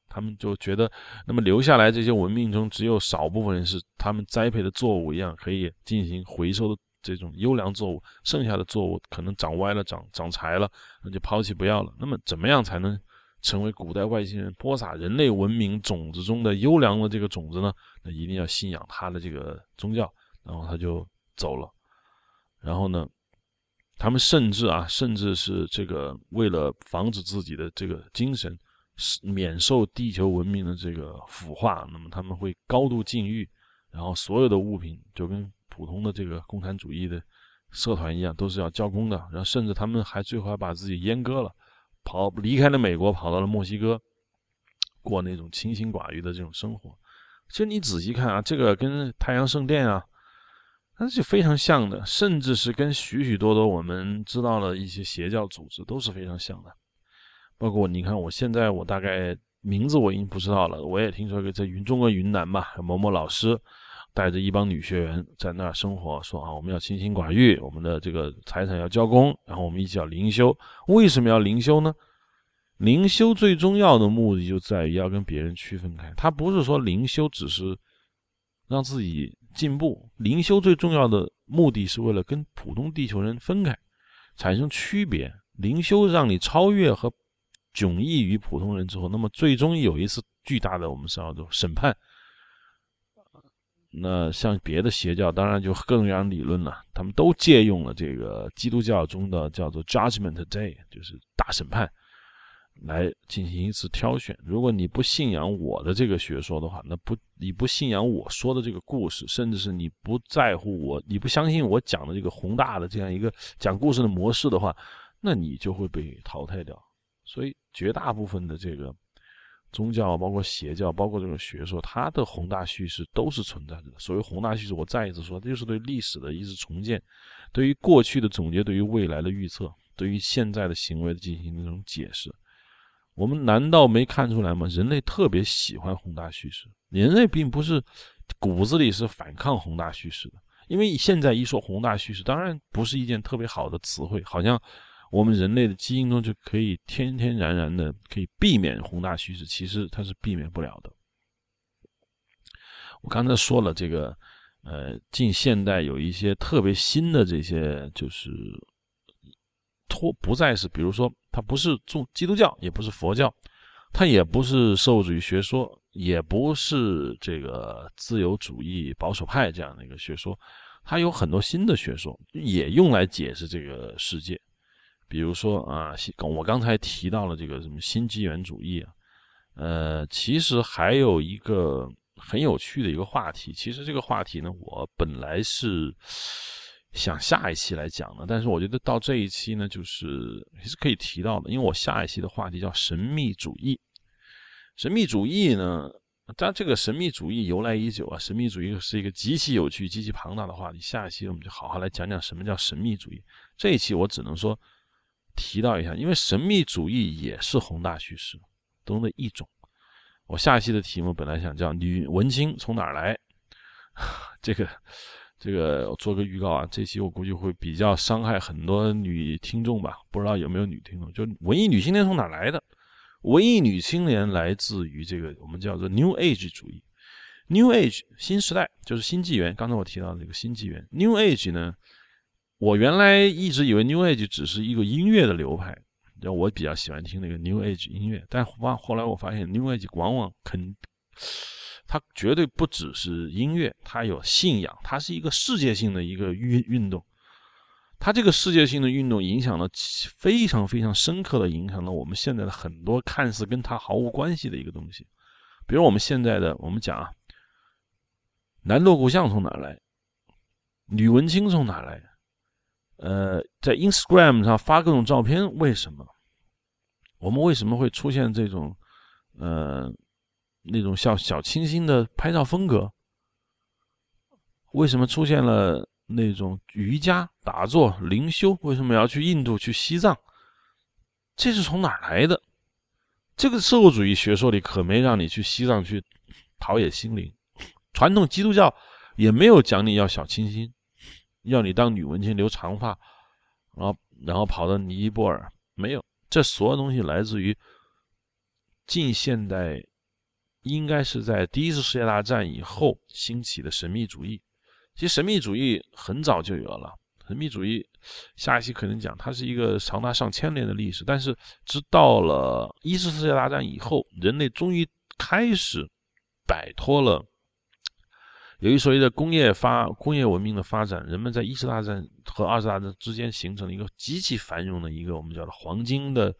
他们就觉得，那么留下来这些文明中，只有少部分人是他们栽培的作物一样可以进行回收的这种优良作物，剩下的作物可能长歪了、长长柴了，那就抛弃不要了。那么怎么样才能成为古代外星人播撒人类文明种子中的优良的这个种子呢？那一定要信仰他的这个宗教。然后他就。走了，然后呢，他们甚至啊，甚至是这个为了防止自己的这个精神免受地球文明的这个腐化，那么他们会高度禁欲，然后所有的物品就跟普通的这个共产主义的社团一样，都是要交工的。然后甚至他们还最后还把自己阉割了，跑离开了美国，跑到了墨西哥，过那种清心寡欲的这种生活。其实你仔细看啊，这个跟太阳圣殿啊。那是非常像的，甚至是跟许许多多我们知道的一些邪教组织都是非常像的。包括你看，我现在我大概名字我已经不知道了，我也听说个在云中国云南吧，某某老师带着一帮女学员在那儿生活，说啊，我们要清心寡欲，我们的这个财产要交公，然后我们一起要灵修。为什么要灵修呢？灵修最重要的目的就在于要跟别人区分开，他不是说灵修只是让自己。进步灵修最重要的目的是为了跟普通地球人分开，产生区别。灵修让你超越和迥异于普通人之后，那么最终有一次巨大的我们是叫做审判。那像别的邪教，当然就各种各样理论了，他们都借用了这个基督教中的叫做 Judgment Day，就是大审判，来进行一次挑选。如果你不信仰我的这个学说的话，那不你不信仰我说的这个故事，甚至是你不在乎我，你不相信我讲的这个宏大的这样一个讲故事的模式的话，那你就会被淘汰掉。所以绝大部分的这个。宗教包括邪教，包括这种学说，它的宏大叙事都是存在的。所谓宏大叙事，我再一次说，这就是对历史的一次重建，对于过去的总结，对于未来的预测，对于现在的行为的进行那种解释。我们难道没看出来吗？人类特别喜欢宏大叙事，人类并不是骨子里是反抗宏大叙事的。因为现在一说宏大叙事，当然不是一件特别好的词汇，好像。我们人类的基因中就可以天天然然的可以避免宏大叙事，其实它是避免不了的。我刚才说了，这个呃，近现代有一些特别新的这些，就是托不再是，比如说，它不是宗基督教，也不是佛教，它也不是社会主义学说，也不是这个自由主义保守派这样的一个学说，它有很多新的学说，也用来解释这个世界。比如说啊，我刚才提到了这个什么新纪元主义啊，呃，其实还有一个很有趣的一个话题。其实这个话题呢，我本来是想下一期来讲的，但是我觉得到这一期呢，就是也是可以提到的，因为我下一期的话题叫神秘主义。神秘主义呢，但这个神秘主义由来已久啊，神秘主义是一个极其有趣、极其庞大的话题。下一期我们就好好来讲讲什么叫神秘主义。这一期我只能说。提到一下，因为神秘主义也是宏大叙事中的一种。我下一期的题目本来想叫“女文青从哪儿来”，这个这个做个预告啊，这期我估计会比较伤害很多女听众吧，不知道有没有女听众？就文艺女青年从哪来的？文艺女青年来自于这个我们叫做 New Age 主义，New Age 新时代就是新纪元。刚才我提到的这个新纪元，New Age 呢？我原来一直以为 New Age 只是一个音乐的流派，然后我比较喜欢听那个 New Age 音乐。但后后来我发现，New Age 往往肯，它绝对不只是音乐，它有信仰，它是一个世界性的一个运运动。它这个世界性的运动影响了非常非常深刻的影响了我们现在的很多看似跟它毫无关系的一个东西，比如我们现在的我们讲啊，男锣鼓巷从哪来？女文青从哪来？呃，在 Instagram 上发各种照片，为什么？我们为什么会出现这种，呃，那种小小清新的拍照风格？为什么出现了那种瑜伽、打坐、灵修？为什么要去印度、去西藏？这是从哪来的？这个社会主义学说里可没让你去西藏去陶冶心灵，传统基督教也没有讲你要小清新。要你当女文青留长发，然后然后跑到尼泊尔，没有，这所有东西来自于近现代，应该是在第一次世界大战以后兴起的神秘主义。其实神秘主义很早就有了，神秘主义下一期可能讲，它是一个长达上千年的历史。但是直到了一次世界大战以后，人类终于开始摆脱了。由于所谓的工业发工业文明的发展，人们在一次大战和二次大战之间形成了一个极其繁荣的一个我们叫做黄金的，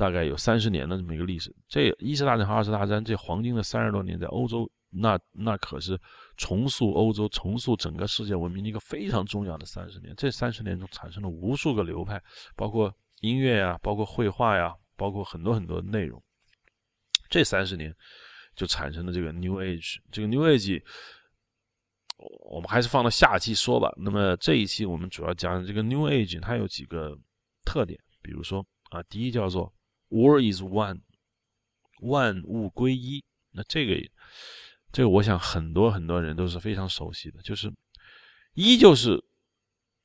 大概有三十年的这么一个历史。这一次大战和二次大战这黄金的三十多年，在欧洲那那可是重塑欧洲、重塑整个世界文明的一个非常重要的三十年。这三十年中产生了无数个流派，包括音乐呀，包括绘画呀，包括很多很多内容。这三十年就产生了这个 New Age，这个 New Age。我们还是放到下期说吧。那么这一期我们主要讲这个 New Age，它有几个特点。比如说啊，第一叫做 War is One，万物归一。那这个这个，我想很多很多人都是非常熟悉的，就是一就是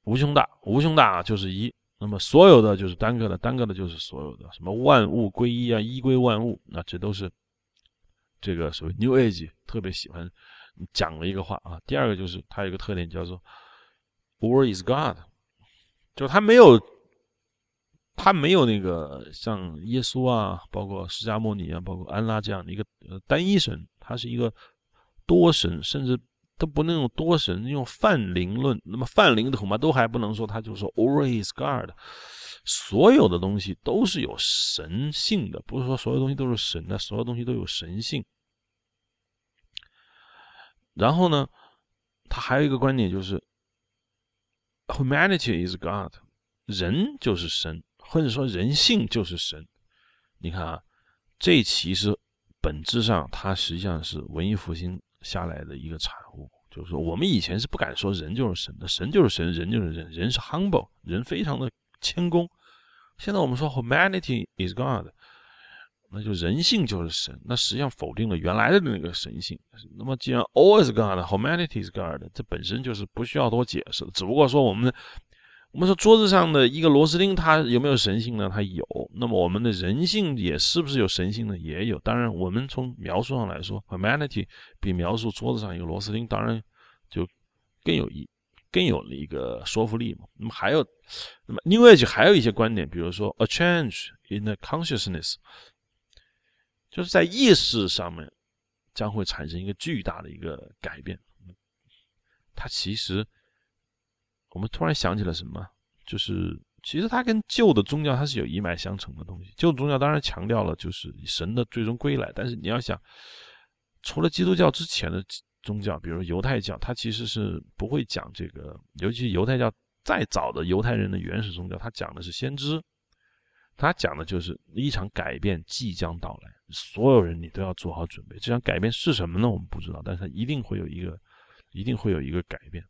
无穷大，无穷大就是一。那么所有的就是单个的，单个的就是所有的。什么万物归一啊，一归万物，那这都是这个所谓 New Age 特别喜欢。讲了一个话啊，第二个就是它有一个特点叫做 “War is God”，就他没有，他没有那个像耶稣啊，包括释迦牟尼啊，包括安拉这样的一个呃单一神，他是一个多神，甚至都不能用多神，用泛灵论。那么泛灵的恐怕都还不能说，他就说 always God，所有的东西都是有神性的，不是说所有东西都是神的，所有东西都有神性。然后呢，他还有一个观点就是 humanity is God，人就是神，或者说人性就是神。你看啊，这其实本质上它实际上是文艺复兴。下来的一个产物，就是说，我们以前是不敢说人就是神的，神就是神，人就是人，人是 humble，人非常的谦恭。现在我们说 humanity is God，那就人性就是神，那实际上否定了原来的那个神性。那么既然 all is God，humanity is God，这本身就是不需要多解释的，只不过说我们。我们说桌子上的一个螺丝钉，它有没有神性呢？它有。那么我们的人性也是不是有神性呢？也有。当然，我们从描述上来说，humanity 比描述桌子上一个螺丝钉，当然就更有意，更有了一个说服力嘛。那么还有，那么 New Age 还有一些观点，比如说 a change in the consciousness，就是在意识上面将会产生一个巨大的一个改变。它其实。我们突然想起了什么？就是其实它跟旧的宗教它是有一脉相承的东西。旧宗教当然强调了就是神的最终归来，但是你要想，除了基督教之前的宗教，比如犹太教，它其实是不会讲这个。尤其犹太教再早的犹太人的原始宗教，它讲的是先知，它讲的就是一场改变即将到来，所有人你都要做好准备。这场改变是什么呢？我们不知道，但是它一定会有一个，一定会有一个改变。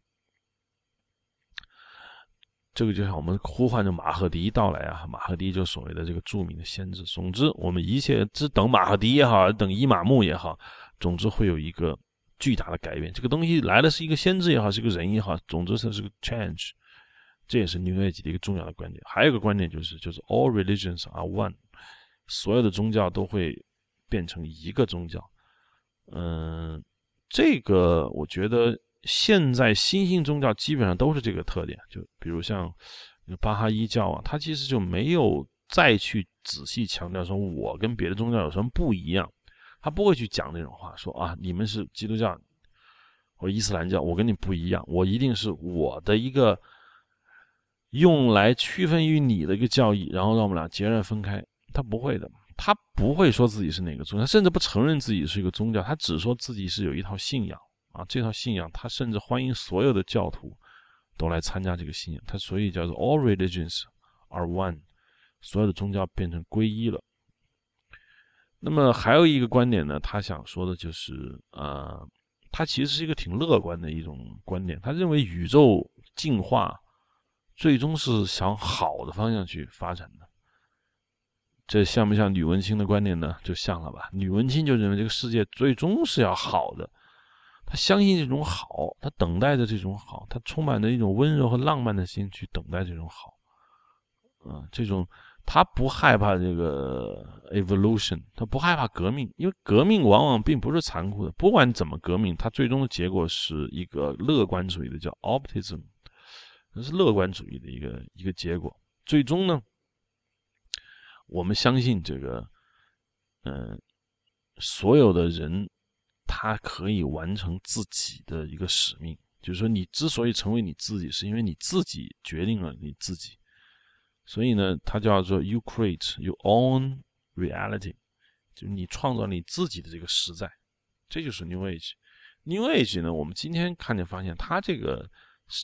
这个就像我们呼唤着马赫迪到来啊，马赫迪就所谓的这个著名的先知。总之，我们一切只等马赫迪也好，等伊玛目也好，总之会有一个巨大的改变。这个东西来的是一个先知也好，是个人也好，总之它是个 change。这也是 New Age 的一个重要的观点。还有一个观点就是，就是 all religions are one，所有的宗教都会变成一个宗教。嗯，这个我觉得。现在新兴宗教基本上都是这个特点，就比如像巴哈伊教啊，他其实就没有再去仔细强调说我跟别的宗教有什么不一样，他不会去讲那种话，说啊你们是基督教或伊斯兰教，我跟你不一样，我一定是我的一个用来区分于你的一个教义，然后让我们俩截然分开。他不会的，他不会说自己是哪个宗教，甚至不承认自己是一个宗教，他只说自己是有一套信仰。啊，这套信仰，他甚至欢迎所有的教徒都来参加这个信仰。他所以叫做 All religions are one，所有的宗教变成皈依了。那么还有一个观点呢，他想说的就是，呃，他其实是一个挺乐观的一种观点。他认为宇宙进化最终是向好的方向去发展的。这像不像吕文清的观点呢？就像了吧。吕文清就认为这个世界最终是要好的。他相信这种好，他等待着这种好，他充满着一种温柔和浪漫的心去等待这种好，啊，这种他不害怕这个 evolution，他不害怕革命，因为革命往往并不是残酷的，不管怎么革命，它最终的结果是一个乐观主义的叫 optimism，那是乐观主义的一个一个结果。最终呢，我们相信这个，嗯，所有的人。他可以完成自己的一个使命，就是说，你之所以成为你自己，是因为你自己决定了你自己。所以呢，它叫做 “you create your own reality”，就是你创造你自己的这个实在。这就是 New Age。New Age 呢，我们今天看见发现，它这个是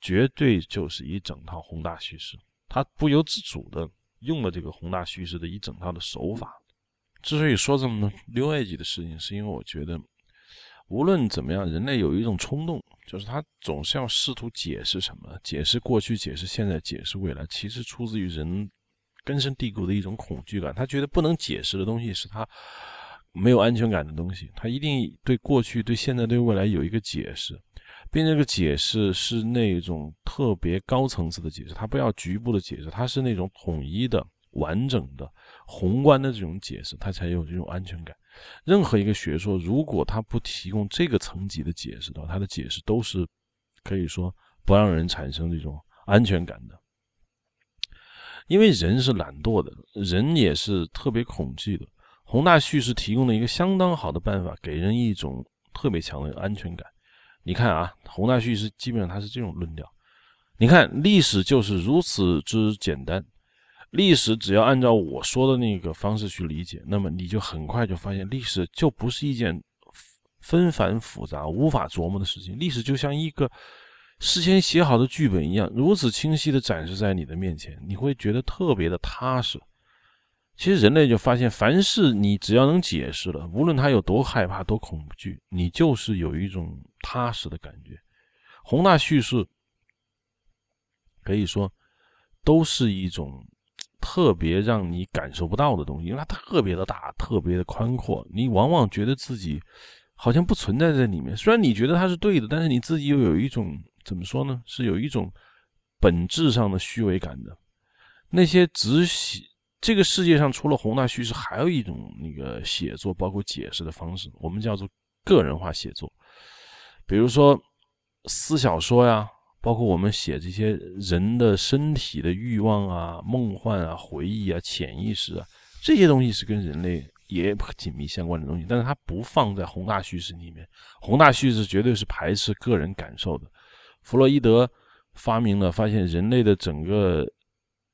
绝对就是一整套宏大叙事，它不由自主的用了这个宏大叙事的一整套的手法。之所以说这么 New Age 的事情，是因为我觉得，无论怎么样，人类有一种冲动，就是他总是要试图解释什么，解释过去，解释现在，解释未来。其实出自于人根深蒂固的一种恐惧感。他觉得不能解释的东西是他没有安全感的东西。他一定对过去、对现在、对未来有一个解释，并且这个解释是那种特别高层次的解释。他不要局部的解释，他是那种统一的、完整的。宏观的这种解释，它才有这种安全感。任何一个学说，如果它不提供这个层级的解释的话，它的解释都是可以说不让人产生这种安全感的。因为人是懒惰的，人也是特别恐惧的。宏大叙事提供了一个相当好的办法，给人一种特别强的安全感。你看啊，宏大叙事基本上它是这种论调。你看，历史就是如此之简单。历史只要按照我说的那个方式去理解，那么你就很快就发现，历史就不是一件纷繁复杂、无法琢磨的事情。历史就像一个事先写好的剧本一样，如此清晰的展示在你的面前，你会觉得特别的踏实。其实人类就发现，凡是你只要能解释了，无论他有多害怕、多恐惧，你就是有一种踏实的感觉。宏大叙事可以说都是一种。特别让你感受不到的东西，因为它特别的大，特别的宽阔，你往往觉得自己好像不存在在里面。虽然你觉得它是对的，但是你自己又有一种怎么说呢？是有一种本质上的虚伪感的。那些只写这个世界上除了宏大叙事，还有一种那个写作，包括解释的方式，我们叫做个人化写作。比如说私小说呀。包括我们写这些人的身体的欲望啊、梦幻啊、回忆啊、潜意识啊，这些东西是跟人类也紧密相关的东西，但是它不放在宏大叙事里面。宏大叙事绝对是排斥个人感受的。弗洛伊德发明了，发现人类的整个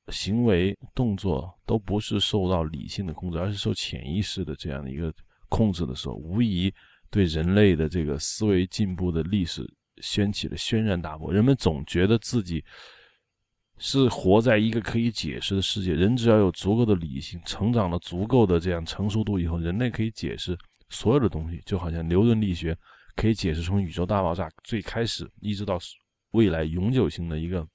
行为动作都不是受到理性的控制，而是受潜意识的这样的一个控制的时候，无疑对人类的这个思维进步的历史。掀起了轩然大波，人们总觉得自己是活在一个可以解释的世界。人只要有足够的理性，成长了足够的这样成熟度以后，人类可以解释所有的东西。就好像牛顿力学可以解释从宇宙大爆炸最开始一直到未来永久性的一个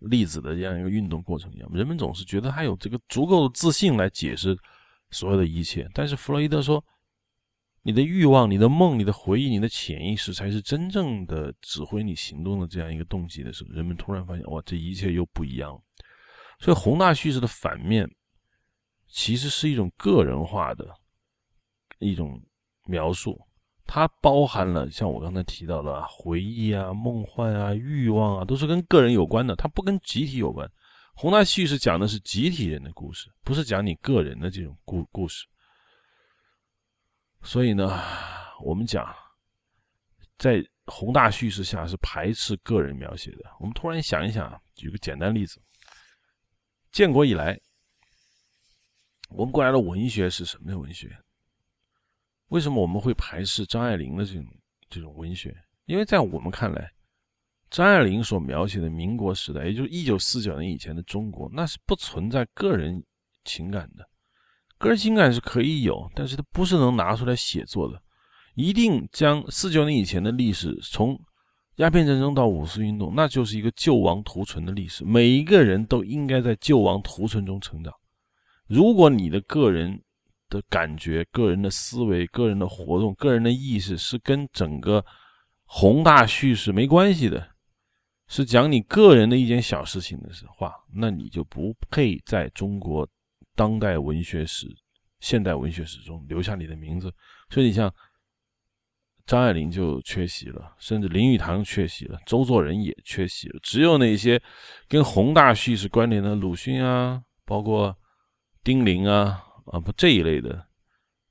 粒子的这样一个运动过程一样。人们总是觉得他有这个足够的自信来解释所有的一切，但是弗洛伊德说。你的欲望、你的梦、你的回忆、你的潜意识，才是真正的指挥你行动的这样一个动机的时候，人们突然发现，哇，这一切又不一样了。所以，宏大叙事的反面，其实是一种个人化的一种描述，它包含了像我刚才提到的回忆啊、梦幻啊、欲望啊，都是跟个人有关的，它不跟集体有关。宏大叙事讲的是集体人的故事，不是讲你个人的这种故故事。所以呢，我们讲，在宏大叙事下是排斥个人描写的。我们突然想一想，举个简单例子：建国以来，我们国家的文学是什么的文学？为什么我们会排斥张爱玲的这种这种文学？因为在我们看来，张爱玲所描写的民国时代，也就是一九四九年以前的中国，那是不存在个人情感的。个人情感是可以有，但是它不是能拿出来写作的。一定将四九年以前的历史，从鸦片战争到五四运动，那就是一个救亡图存的历史。每一个人都应该在救亡图存中成长。如果你的个人的感觉、个人的思维、个人的活动、个人的意识是跟整个宏大叙事没关系的，是讲你个人的一件小事情的话，那你就不配在中国。当代文学史、现代文学史中留下你的名字，所以你像张爱玲就缺席了，甚至林语堂缺席了，周作人也缺席了。只有那些跟宏大叙事关联的鲁迅啊，包括丁玲啊啊不这一类的，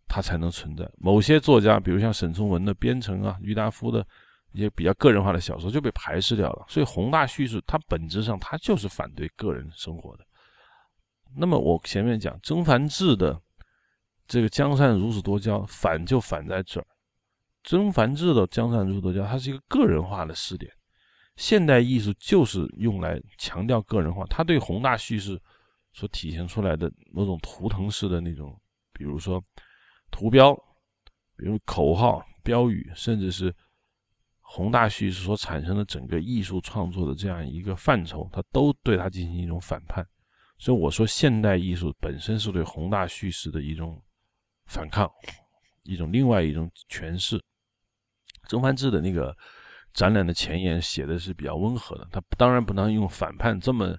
他才能存在。某些作家，比如像沈从文的《边城》啊，郁达夫的一些比较个人化的小说就被排斥掉了。所以宏大叙事它本质上它就是反对个人生活的。那么我前面讲曾梵志的这个江山如此多娇，反就反在这儿。曾梵志的江山如此多娇，它是一个个人化的试点。现代艺术就是用来强调个人化，它对宏大叙事所体现出来的某种图腾式的那种，比如说图标，比如口号、标语，甚至是宏大叙事所产生的整个艺术创作的这样一个范畴，它都对它进行一种反叛。所以我说，现代艺术本身是对宏大叙事的一种反抗，一种另外一种诠释。曾梵志的那个展览的前言写的是比较温和的，他当然不能用反叛这么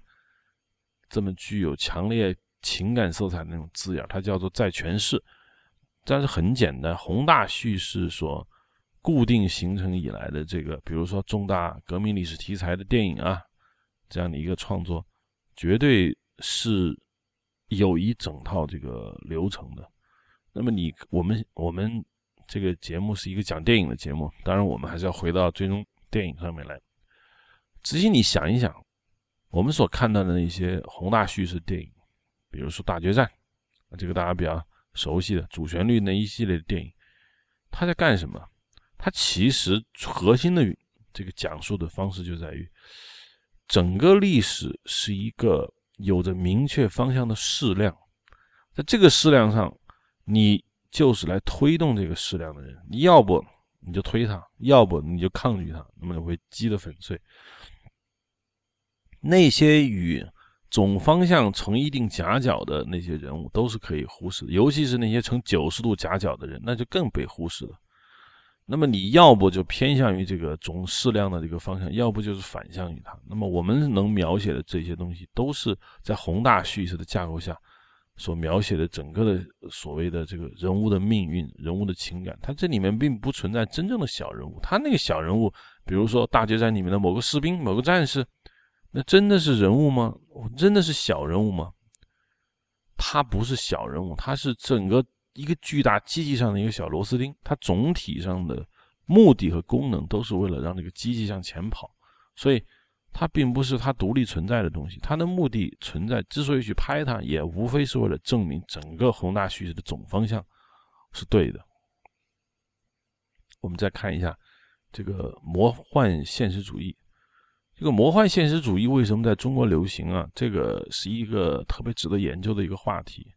这么具有强烈情感色彩的那种字眼，它叫做在诠释。但是很简单，宏大叙事所固定形成以来的这个，比如说重大革命历史题材的电影啊，这样的一个创作，绝对。是有一整套这个流程的。那么你我们我们这个节目是一个讲电影的节目，当然我们还是要回到最终电影上面来。仔细你想一想，我们所看到的那些宏大叙事电影，比如说《大决战》，这个大家比较熟悉的主旋律那一系列的电影，他在干什么？他其实核心的这个讲述的方式就在于，整个历史是一个有着明确方向的矢量，在这个矢量上，你就是来推动这个矢量的人，你要不你就推他，要不你就抗拒他，那么你会击得粉碎。那些与总方向成一定夹角的那些人物都是可以忽视的，尤其是那些成九十度夹角的人，那就更被忽视了。那么你要不就偏向于这个总适量的这个方向，要不就是反向于它。那么我们能描写的这些东西，都是在宏大叙事的架构下所描写的整个的所谓的这个人物的命运、人物的情感。它这里面并不存在真正的小人物。他那个小人物，比如说大决战里面的某个士兵、某个战士，那真的是人物吗？真的是小人物吗？他不是小人物，他是整个。一个巨大机器上的一个小螺丝钉，它总体上的目的和功能都是为了让这个机器向前跑，所以它并不是它独立存在的东西。它的目的存在，之所以去拍它，也无非是为了证明整个宏大叙事的总方向是对的。我们再看一下这个魔幻现实主义，这个魔幻现实主义为什么在中国流行啊？这个是一个特别值得研究的一个话题。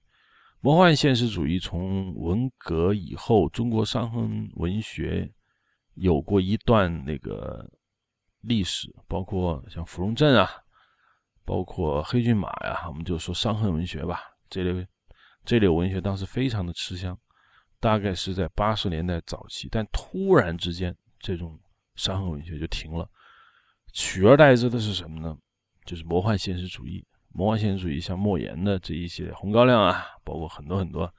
魔幻现实主义从文革以后，中国伤痕文学有过一段那个历史，包括像芙蓉镇啊，包括黑骏马呀，我们就说伤痕文学吧。这类这类文学当时非常的吃香，大概是在八十年代早期，但突然之间，这种伤痕文学就停了，取而代之的是什么呢？就是魔幻现实主义。魔幻现实主义，像莫言的这一些《红高粱》啊，包括很多很多，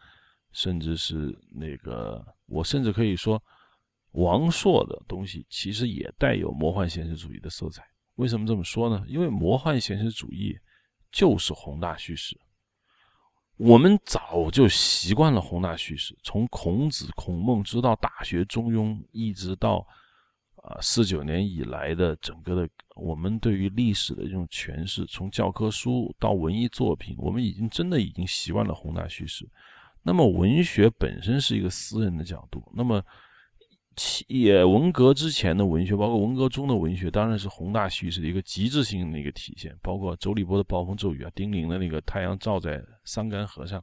甚至是那个，我甚至可以说，王朔的东西其实也带有魔幻现实主义的色彩。为什么这么说呢？因为魔幻现实主义就是宏大叙事，我们早就习惯了宏大叙事，从孔子、孔孟直到《大学》《中庸》，一直到。啊，四九年以来的整个的我们对于历史的这种诠释，从教科书到文艺作品，我们已经真的已经习惯了宏大叙事。那么文学本身是一个私人的角度，那么也文革之前的文学，包括文革中的文学，当然是宏大叙事的一个极致性的一个体现。包括周立波的《暴风骤雨》啊，丁玲的那个《太阳照在桑干河上》。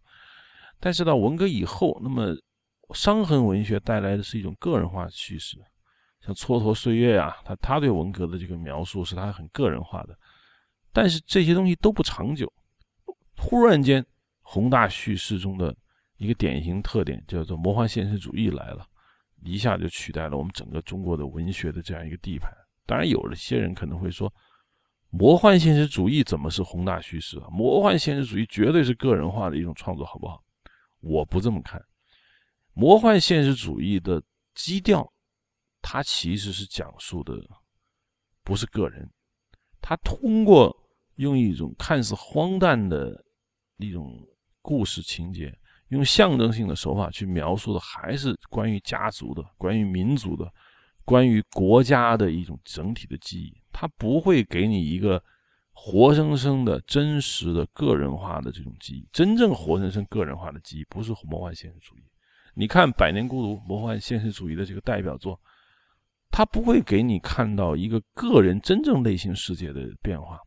但是到文革以后，那么伤痕文学带来的是一种个人化叙事。像蹉跎岁月啊，他他对文革的这个描述是他很个人化的，但是这些东西都不长久。忽然间，宏大叙事中的一个典型特点叫做魔幻现实主义来了，一下就取代了我们整个中国的文学的这样一个地盘。当然，有了些人可能会说，魔幻现实主义怎么是宏大叙事啊？魔幻现实主义绝对是个人化的一种创作，好不好？我不这么看，魔幻现实主义的基调。它其实是讲述的不是个人，他通过用一种看似荒诞的一种故事情节，用象征性的手法去描述的，还是关于家族的、关于民族的、关于国家的一种整体的记忆。他不会给你一个活生生的真实的个人化的这种记忆。真正活生生个人化的记忆，不是魔幻现实主义。你看《百年孤独》，魔幻现实主义的这个代表作。他不会给你看到一个个人真正内心世界的变化，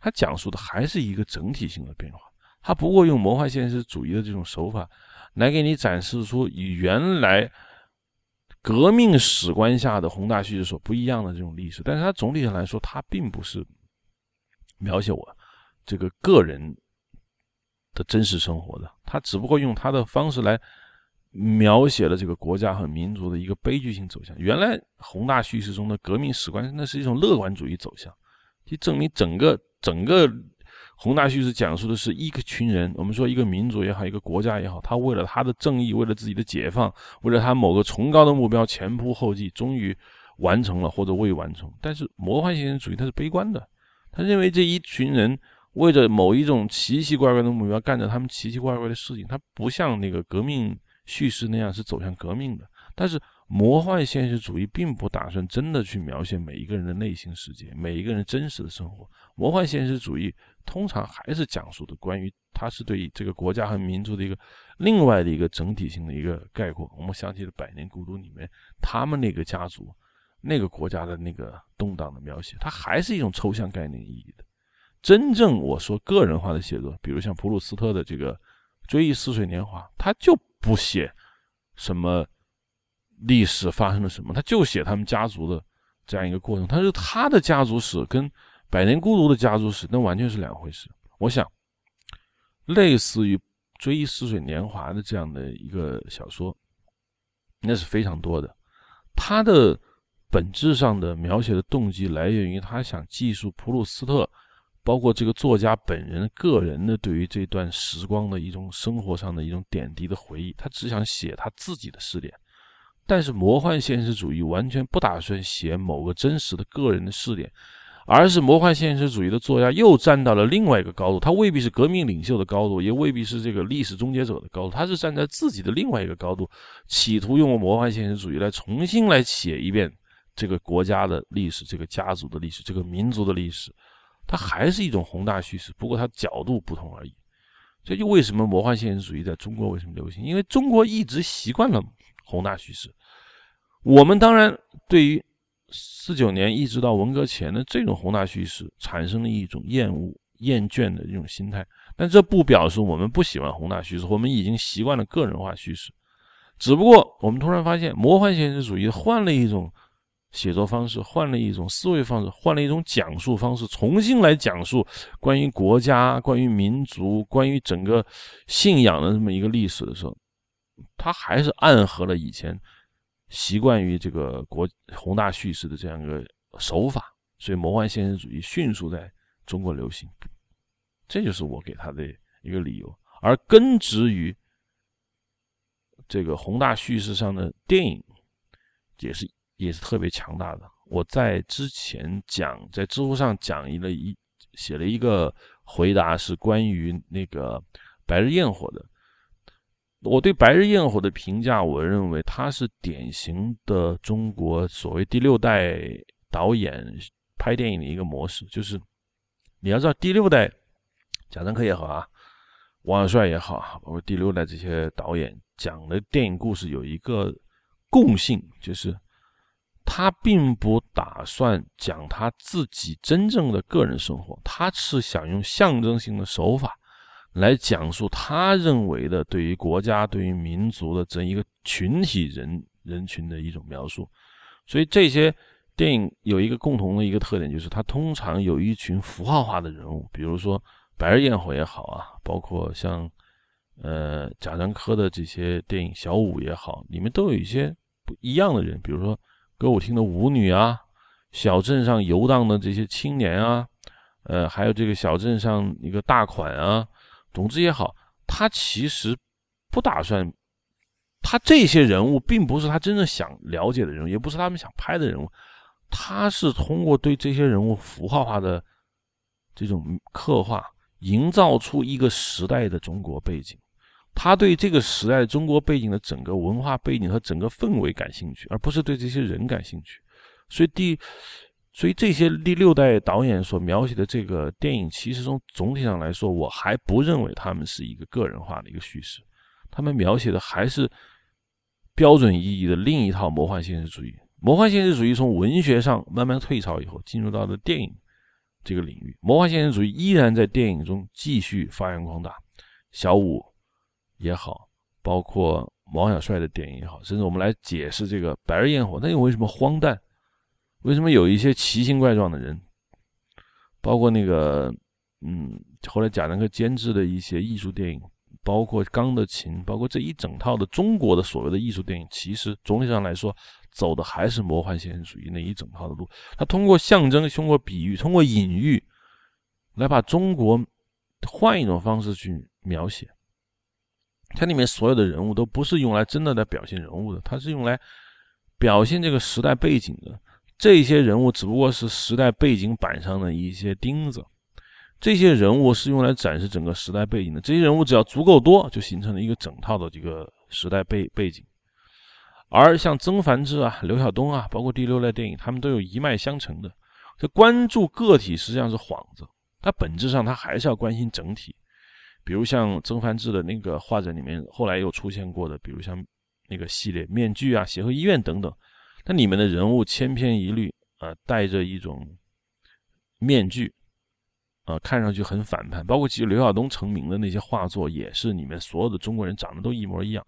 他讲述的还是一个整体性的变化。他不会用魔幻现实主义的这种手法来给你展示出与原来革命史观下的宏大叙事所不一样的这种历史。但是他总体上来说，他并不是描写我这个个人的真实生活的，他只不过用他的方式来。描写了这个国家和民族的一个悲剧性走向。原来宏大叙事中的革命史观，那是一种乐观主义走向，就证明整个整个宏大叙事讲述的是一个群人，我们说一个民族也好，一个国家也好，他为了他的正义，为了自己的解放，为了他某个崇高的目标，前仆后继，终于完成了或者未完成。但是魔幻现实主义它是悲观的，他认为这一群人为着某一种奇奇怪怪的目标，干着他们奇奇怪怪的事情，他不像那个革命。叙事那样是走向革命的，但是魔幻现实主义并不打算真的去描写每一个人的内心世界，每一个人真实的生活。魔幻现实主义通常还是讲述的关于，它是对这个国家和民族的一个另外的一个整体性的一个概括。我们想起了《百年孤独》里面他们那个家族、那个国家的那个动荡的描写，它还是一种抽象概念意义的。真正我说个人化的写作，比如像普鲁斯特的这个《追忆似水年华》，他就不写什么历史发生了什么，他就写他们家族的这样一个过程。他是他的家族史跟《百年孤独》的家族史，那完全是两回事。我想，类似于《追忆似水年华》的这样的一个小说，那是非常多的。他的本质上的描写的动机来源于他想记述普鲁斯特。包括这个作家本人个人的对于这段时光的一种生活上的一种点滴的回忆，他只想写他自己的试点。但是魔幻现实主义完全不打算写某个真实的个人的试点，而是魔幻现实主义的作家又站到了另外一个高度，他未必是革命领袖的高度，也未必是这个历史终结者的高度，他是站在自己的另外一个高度，企图用魔幻现实主义来重新来写一遍这个国家的历史、这个家族的历史、这个民族的历史。它还是一种宏大叙事，不过它角度不同而已。这就为什么魔幻现实主义在中国为什么流行？因为中国一直习惯了宏大叙事。我们当然对于四九年一直到文革前的这种宏大叙事产生了一种厌恶、厌倦的这种心态，但这不表示我们不喜欢宏大叙事，我们已经习惯了个人化叙事。只不过我们突然发现，魔幻现实主义换了一种。写作方式换了一种思维方式，换了一种讲述方式，重新来讲述关于国家、关于民族、关于整个信仰的这么一个历史的时候，他还是暗合了以前习惯于这个国宏大叙事的这样一个手法，所以魔幻现实主义迅速在中国流行，这就是我给他的一个理由。而根植于这个宏大叙事上的电影，也是。也是特别强大的。我在之前讲，在知乎上讲一了一写了一个回答，是关于那个《白日焰火》的。我对《白日焰火》的评价，我认为它是典型的中国所谓第六代导演拍电影的一个模式。就是你要知道，第六代贾樟柯也好啊，王小帅也好，包括第六代这些导演讲的电影故事有一个共性，就是。他并不打算讲他自己真正的个人生活，他是想用象征性的手法来讲述他认为的对于国家、对于民族的这一个群体人人群的一种描述。所以这些电影有一个共同的一个特点，就是它通常有一群符号化的人物，比如说《白日焰火》也好啊，包括像呃贾樟柯的这些电影《小五》也好，里面都有一些不一样的人，比如说。歌舞厅的舞女啊，小镇上游荡的这些青年啊，呃，还有这个小镇上一个大款啊，总之也好，他其实不打算，他这些人物并不是他真正想了解的人物，也不是他们想拍的人物，他是通过对这些人物符号化的这种刻画，营造出一个时代的中国背景。他对这个时代中国背景的整个文化背景和整个氛围感兴趣，而不是对这些人感兴趣。所以第，所以这些第六代导演所描写的这个电影，其实从总体上来说，我还不认为他们是一个个人化的一个叙事。他们描写的还是标准意义的另一套魔幻现实主义。魔幻现实主义从文学上慢慢退潮以后，进入到了电影这个领域。魔幻现实主义依然在电影中继续发扬光大。小五。也好，包括王小帅的电影也好，甚至我们来解释这个《白日焰火》，那又为什么荒诞？为什么有一些奇形怪状的人？包括那个，嗯，后来贾樟柯监制的一些艺术电影，包括《钢的琴》，包括这一整套的中国的所谓的艺术电影，其实总体上来说，走的还是魔幻现实主义那一整套的路。他通过象征，通过比喻，通过隐喻，来把中国换一种方式去描写。它里面所有的人物都不是用来真的来表现人物的，它是用来表现这个时代背景的。这些人物只不过是时代背景板上的一些钉子，这些人物是用来展示整个时代背景的。这些人物只要足够多，就形成了一个整套的这个时代背背景。而像曾梵志啊、刘晓东啊，包括第六类电影，他们都有一脉相承的。这关注个体实际上是幌子，它本质上它还是要关心整体。比如像曾梵志的那个画展里面，后来又出现过的，比如像那个系列面具啊、协和医院等等，那里面的人物千篇一律啊，戴着一种面具。啊，看上去很反叛，包括其实刘晓东成名的那些画作，也是里面所有的中国人长得都一模一样，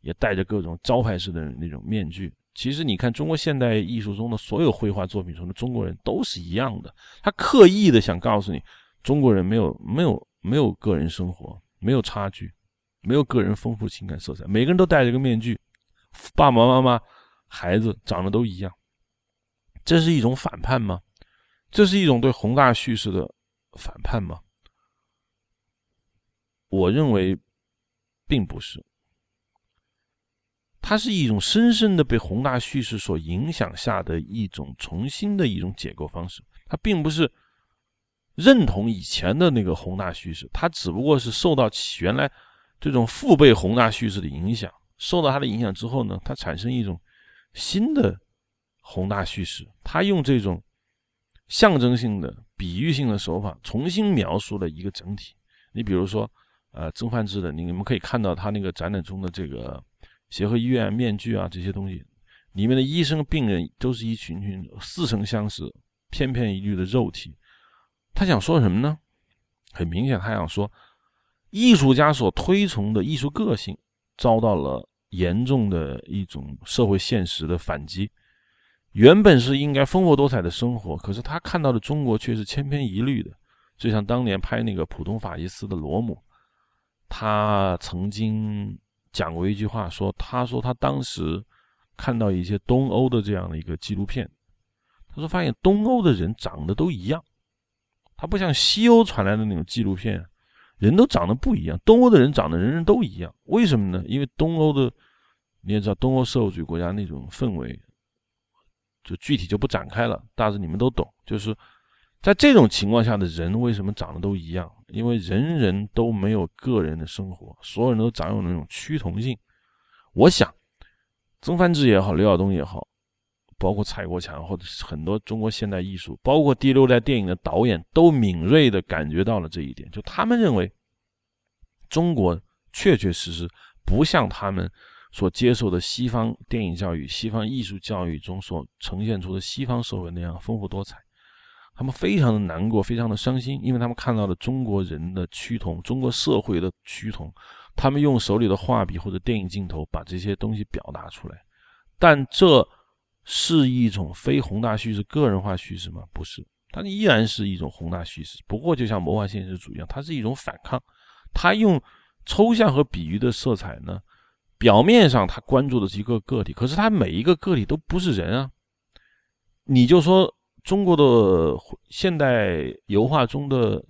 也戴着各种招牌式的那种面具。其实你看中国现代艺术中的所有绘画作品中的中国人都是一样的，他刻意的想告诉你，中国人没有没有没有个人生活，没有差距，没有个人丰富情感色彩，每个人都戴着个面具，爸爸妈妈、孩子长得都一样，这是一种反叛吗？这是一种对宏大叙事的。反叛吗？我认为并不是，它是一种深深的被宏大叙事所影响下的一种重新的一种解构方式。它并不是认同以前的那个宏大叙事，它只不过是受到原来这种父辈宏大叙事的影响，受到它的影响之后呢，它产生一种新的宏大叙事。它用这种象征性的。比喻性的手法重新描述了一个整体。你比如说，呃，曾焕志的，你们可以看到他那个展览中的这个协和医院面具啊，这些东西里面的医生病人都是一群群似曾相识、翩翩一律的肉体。他想说什么呢？很明显，他想说，艺术家所推崇的艺术个性遭到了严重的一种社会现实的反击。原本是应该丰富多彩的生活，可是他看到的中国却是千篇一律的。就像当年拍那个普通法西斯的罗姆，他曾经讲过一句话，说：“他说他当时看到一些东欧的这样的一个纪录片，他说发现东欧的人长得都一样，它不像西欧传来的那种纪录片，人都长得不一样。东欧的人长得人人都一样，为什么呢？因为东欧的你也知道，东欧社会主义国家那种氛围。”就具体就不展开了，大致你们都懂。就是在这种情况下的人为什么长得都一样？因为人人都没有个人的生活，所有人都长有那种趋同性。我想，曾梵志也好，刘晓东也好，包括蔡国强或者很多中国现代艺术，包括第六代电影的导演，都敏锐地感觉到了这一点。就他们认为，中国确确实实不像他们。所接受的西方电影教育、西方艺术教育中所呈现出的西方社会那样丰富多彩，他们非常的难过，非常的伤心，因为他们看到了中国人的趋同，中国社会的趋同。他们用手里的画笔或者电影镜头把这些东西表达出来，但这是一种非宏大叙事、个人化叙事吗？不是，它依然是一种宏大叙事。不过，就像魔幻现实主义一样，它是一种反抗。它用抽象和比喻的色彩呢？表面上他关注的是一个个体，可是他每一个个体都不是人啊！你就说中国的现代油画中的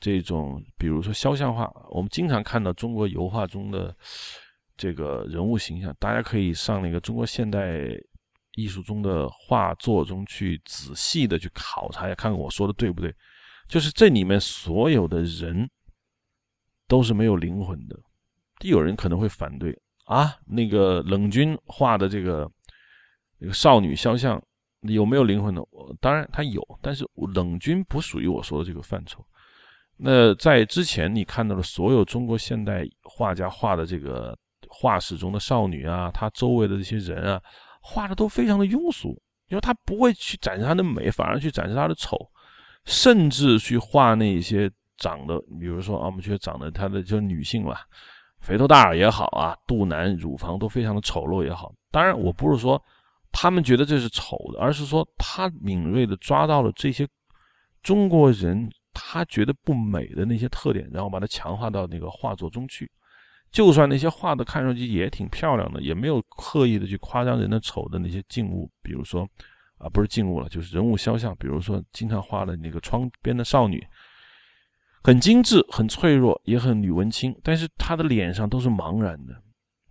这种，比如说肖像画，我们经常看到中国油画中的这个人物形象，大家可以上那个中国现代艺术中的画作中去仔细的去考察一下，看看我说的对不对？就是这里面所有的人都是没有灵魂的。有人可能会反对啊，那个冷军画的这个那个少女肖像有没有灵魂呢？当然他有，但是冷军不属于我说的这个范畴。那在之前你看到的所有中国现代画家画的这个画室中的少女啊，她周围的这些人啊，画的都非常的庸俗，因为他不会去展示他的美，反而去展示他的丑，甚至去画那些长得，比如说啊，我们觉得长得他的就是女性嘛。肥头大耳也好啊，肚腩、乳房都非常的丑陋也好。当然，我不是说他们觉得这是丑的，而是说他敏锐的抓到了这些中国人他觉得不美的那些特点，然后把它强化到那个画作中去。就算那些画的看上去也挺漂亮的，也没有刻意的去夸张人的丑的那些静物，比如说啊，不是静物了，就是人物肖像，比如说经常画的那个窗边的少女。很精致，很脆弱，也很女文青，但是她的脸上都是茫然的。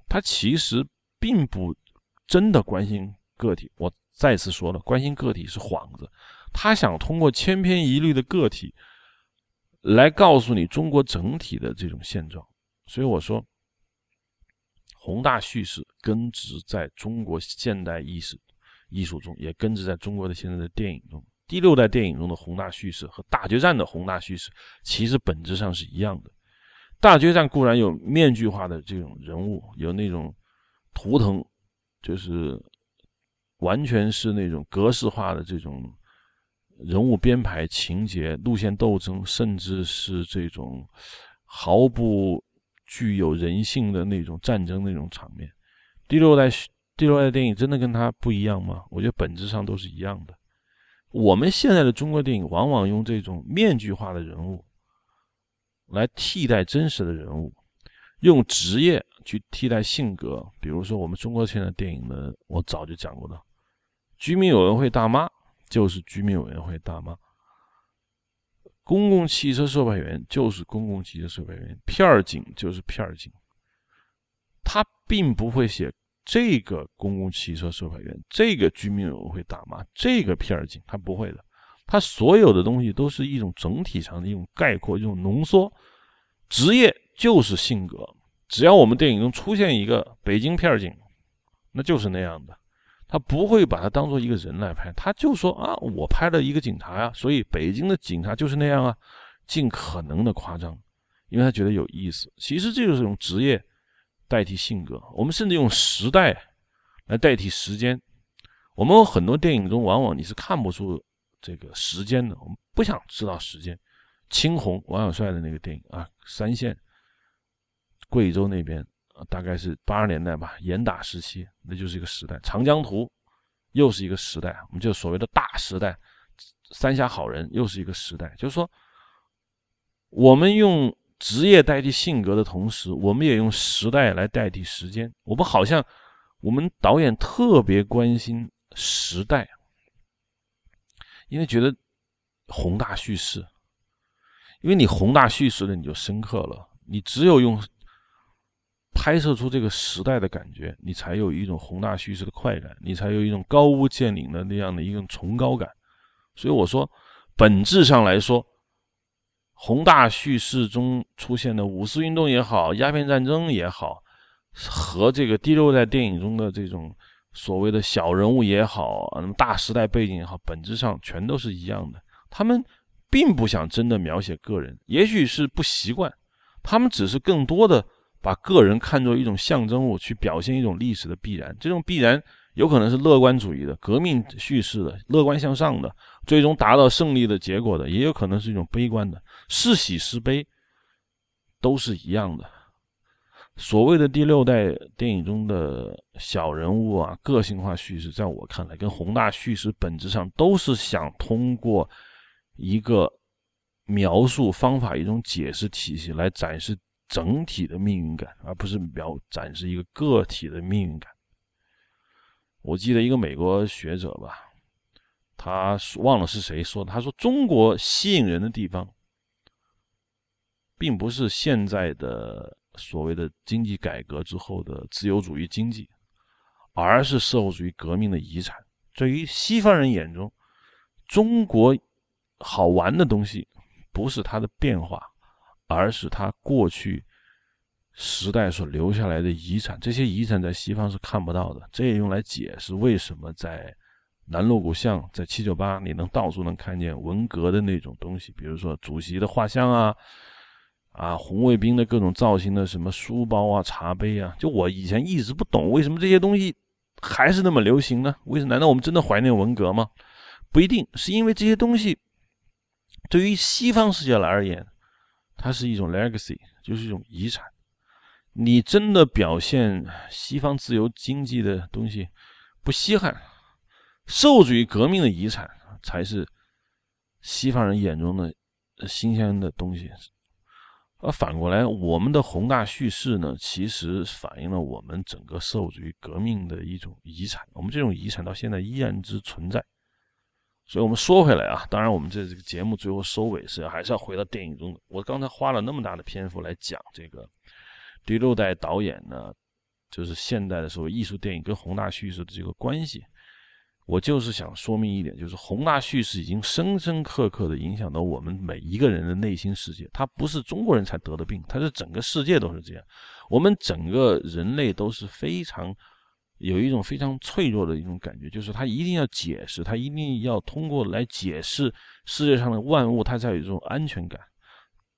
她其实并不真的关心个体。我再次说了，关心个体是幌子。他想通过千篇一律的个体来告诉你中国整体的这种现状。所以我说，宏大叙事根植在中国现代意识艺术中，也根植在中国的现在的电影中。第六代电影中的宏大叙事和大决战的宏大叙事其实本质上是一样的。大决战固然有面具化的这种人物，有那种图腾，就是完全是那种格式化的这种人物编排、情节、路线斗争，甚至是这种毫不具有人性的那种战争那种场面。第六代第六代电影真的跟它不一样吗？我觉得本质上都是一样的。我们现在的中国电影往往用这种面具化的人物来替代真实的人物，用职业去替代性格。比如说，我们中国现在电影的，我早就讲过的，居民委员会大妈就是居民委员会大妈，公共汽车售票员就是公共汽车售票员，片儿警就是片儿警。他并不会写。这个公共汽车售票员，这个居民委员会大妈，这个片儿警，他不会的。他所有的东西都是一种整体上的一种概括，一种浓缩。职业就是性格，只要我们电影中出现一个北京片儿警，那就是那样的。他不会把它当做一个人来拍，他就说啊，我拍了一个警察呀，所以北京的警察就是那样啊，尽可能的夸张，因为他觉得有意思。其实这就是一种职业。代替性格，我们甚至用时代来代替时间。我们很多电影中，往往你是看不出这个时间的。我们不想知道时间。青红，王小帅的那个电影啊，三线，贵州那边大概是八十年代吧，严打时期，那就是一个时代。长江图又是一个时代，我们就所谓的大时代。三峡好人又是一个时代，就是说，我们用。职业代替性格的同时，我们也用时代来代替时间。我们好像，我们导演特别关心时代，因为觉得宏大叙事，因为你宏大叙事了，你就深刻了。你只有用拍摄出这个时代的感觉，你才有一种宏大叙事的快感，你才有一种高屋建瓴的那样的一种崇高感。所以我说，本质上来说。宏大叙事中出现的五四运动也好，鸦片战争也好，和这个第六代电影中的这种所谓的小人物也好，那么大时代背景也好，本质上全都是一样的。他们并不想真的描写个人，也许是不习惯，他们只是更多的把个人看作一种象征物，去表现一种历史的必然。这种必然有可能是乐观主义的、革命叙事的、乐观向上的。最终达到胜利的结果的，也有可能是一种悲观的，是喜是悲，都是一样的。所谓的第六代电影中的小人物啊，个性化叙事，在我看来，跟宏大叙事本质上都是想通过一个描述方法、一种解释体系来展示整体的命运感，而不是描展示一个个体的命运感。我记得一个美国学者吧。他忘了是谁说的。他说：“中国吸引人的地方，并不是现在的所谓的经济改革之后的自由主义经济，而是社会主义革命的遗产。对于西方人眼中，中国好玩的东西不是它的变化，而是他过去时代所留下来的遗产。这些遗产在西方是看不到的。这也用来解释为什么在。”南锣鼓巷在七九八，你能到处能看见文革的那种东西，比如说主席的画像啊，啊红卫兵的各种造型的什么书包啊、茶杯啊。就我以前一直不懂，为什么这些东西还是那么流行呢？为什么？难道我们真的怀念文革吗？不一定，是因为这些东西对于西方世界来而言，它是一种 legacy，就是一种遗产。你真的表现西方自由经济的东西，不稀罕。社会主义革命的遗产才是西方人眼中的新鲜的东西，而反过来，我们的宏大叙事呢，其实反映了我们整个社会主义革命的一种遗产。我们这种遗产到现在依然之存在。所以，我们说回来啊，当然，我们这这个节目最后收尾是还是要回到电影中的。我刚才花了那么大的篇幅来讲这个第六代导演呢，就是现代的所谓艺术电影跟宏大叙事的这个关系。我就是想说明一点，就是宏大叙事已经深深刻刻的影响到我们每一个人的内心世界。它不是中国人才得的病，它是整个世界都是这样。我们整个人类都是非常有一种非常脆弱的一种感觉，就是他一定要解释，他一定要通过来解释世界上的万物，他才有一种安全感。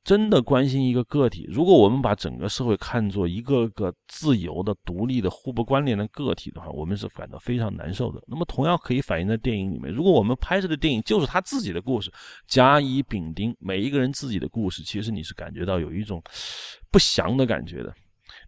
真的关心一个个体，如果我们把整个社会看作一个个自由的、独立的、互不关联的个体的话，我们是感到非常难受的。那么，同样可以反映在电影里面。如果我们拍摄的电影就是他自己的故事，甲乙丙丁每一个人自己的故事，其实你是感觉到有一种不祥的感觉的。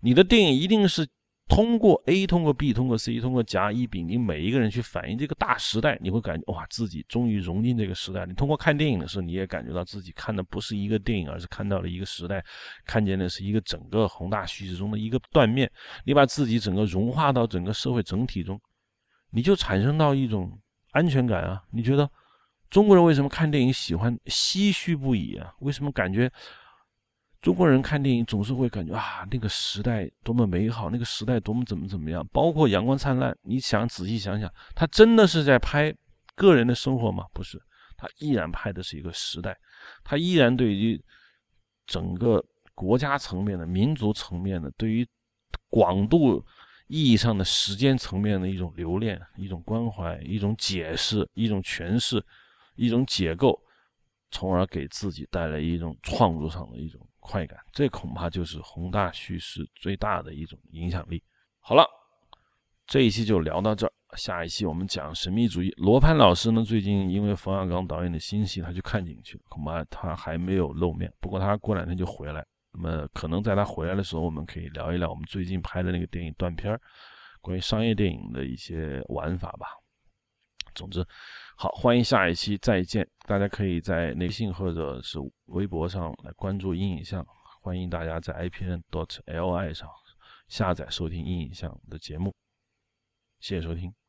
你的电影一定是。通过 A，通过 B，通过 C，通过甲乙丙丁每一个人去反映这个大时代，你会感觉哇，自己终于融进这个时代。你通过看电影的时候，你也感觉到自己看的不是一个电影，而是看到了一个时代，看见的是一个整个宏大叙事中的一个断面。你把自己整个融化到整个社会整体中，你就产生到一种安全感啊！你觉得中国人为什么看电影喜欢唏嘘不已啊？为什么感觉？中国人看电影总是会感觉啊，那个时代多么美好，那个时代多么怎么怎么样。包括《阳光灿烂》，你想仔细想想，他真的是在拍个人的生活吗？不是，他依然拍的是一个时代，他依然对于整个国家层面的、民族层面的、对于广度意义上的时间层面的一种留恋、一种关怀、一种解释、一种诠释、一种解构，从而给自己带来一种创作上的一种。快感，这恐怕就是宏大叙事最大的一种影响力。好了，这一期就聊到这儿，下一期我们讲神秘主义。罗盘老师呢，最近因为冯小刚导演的新戏，他去看景去了，恐怕他还没有露面。不过他过两天就回来，那么可能在他回来的时候，我们可以聊一聊我们最近拍的那个电影断片儿，关于商业电影的一些玩法吧。总之。好，欢迎下一期再见。大家可以在微信或者是微博上来关注阴影像，欢迎大家在 ipn.dot.li 上下载收听阴影像的节目。谢谢收听。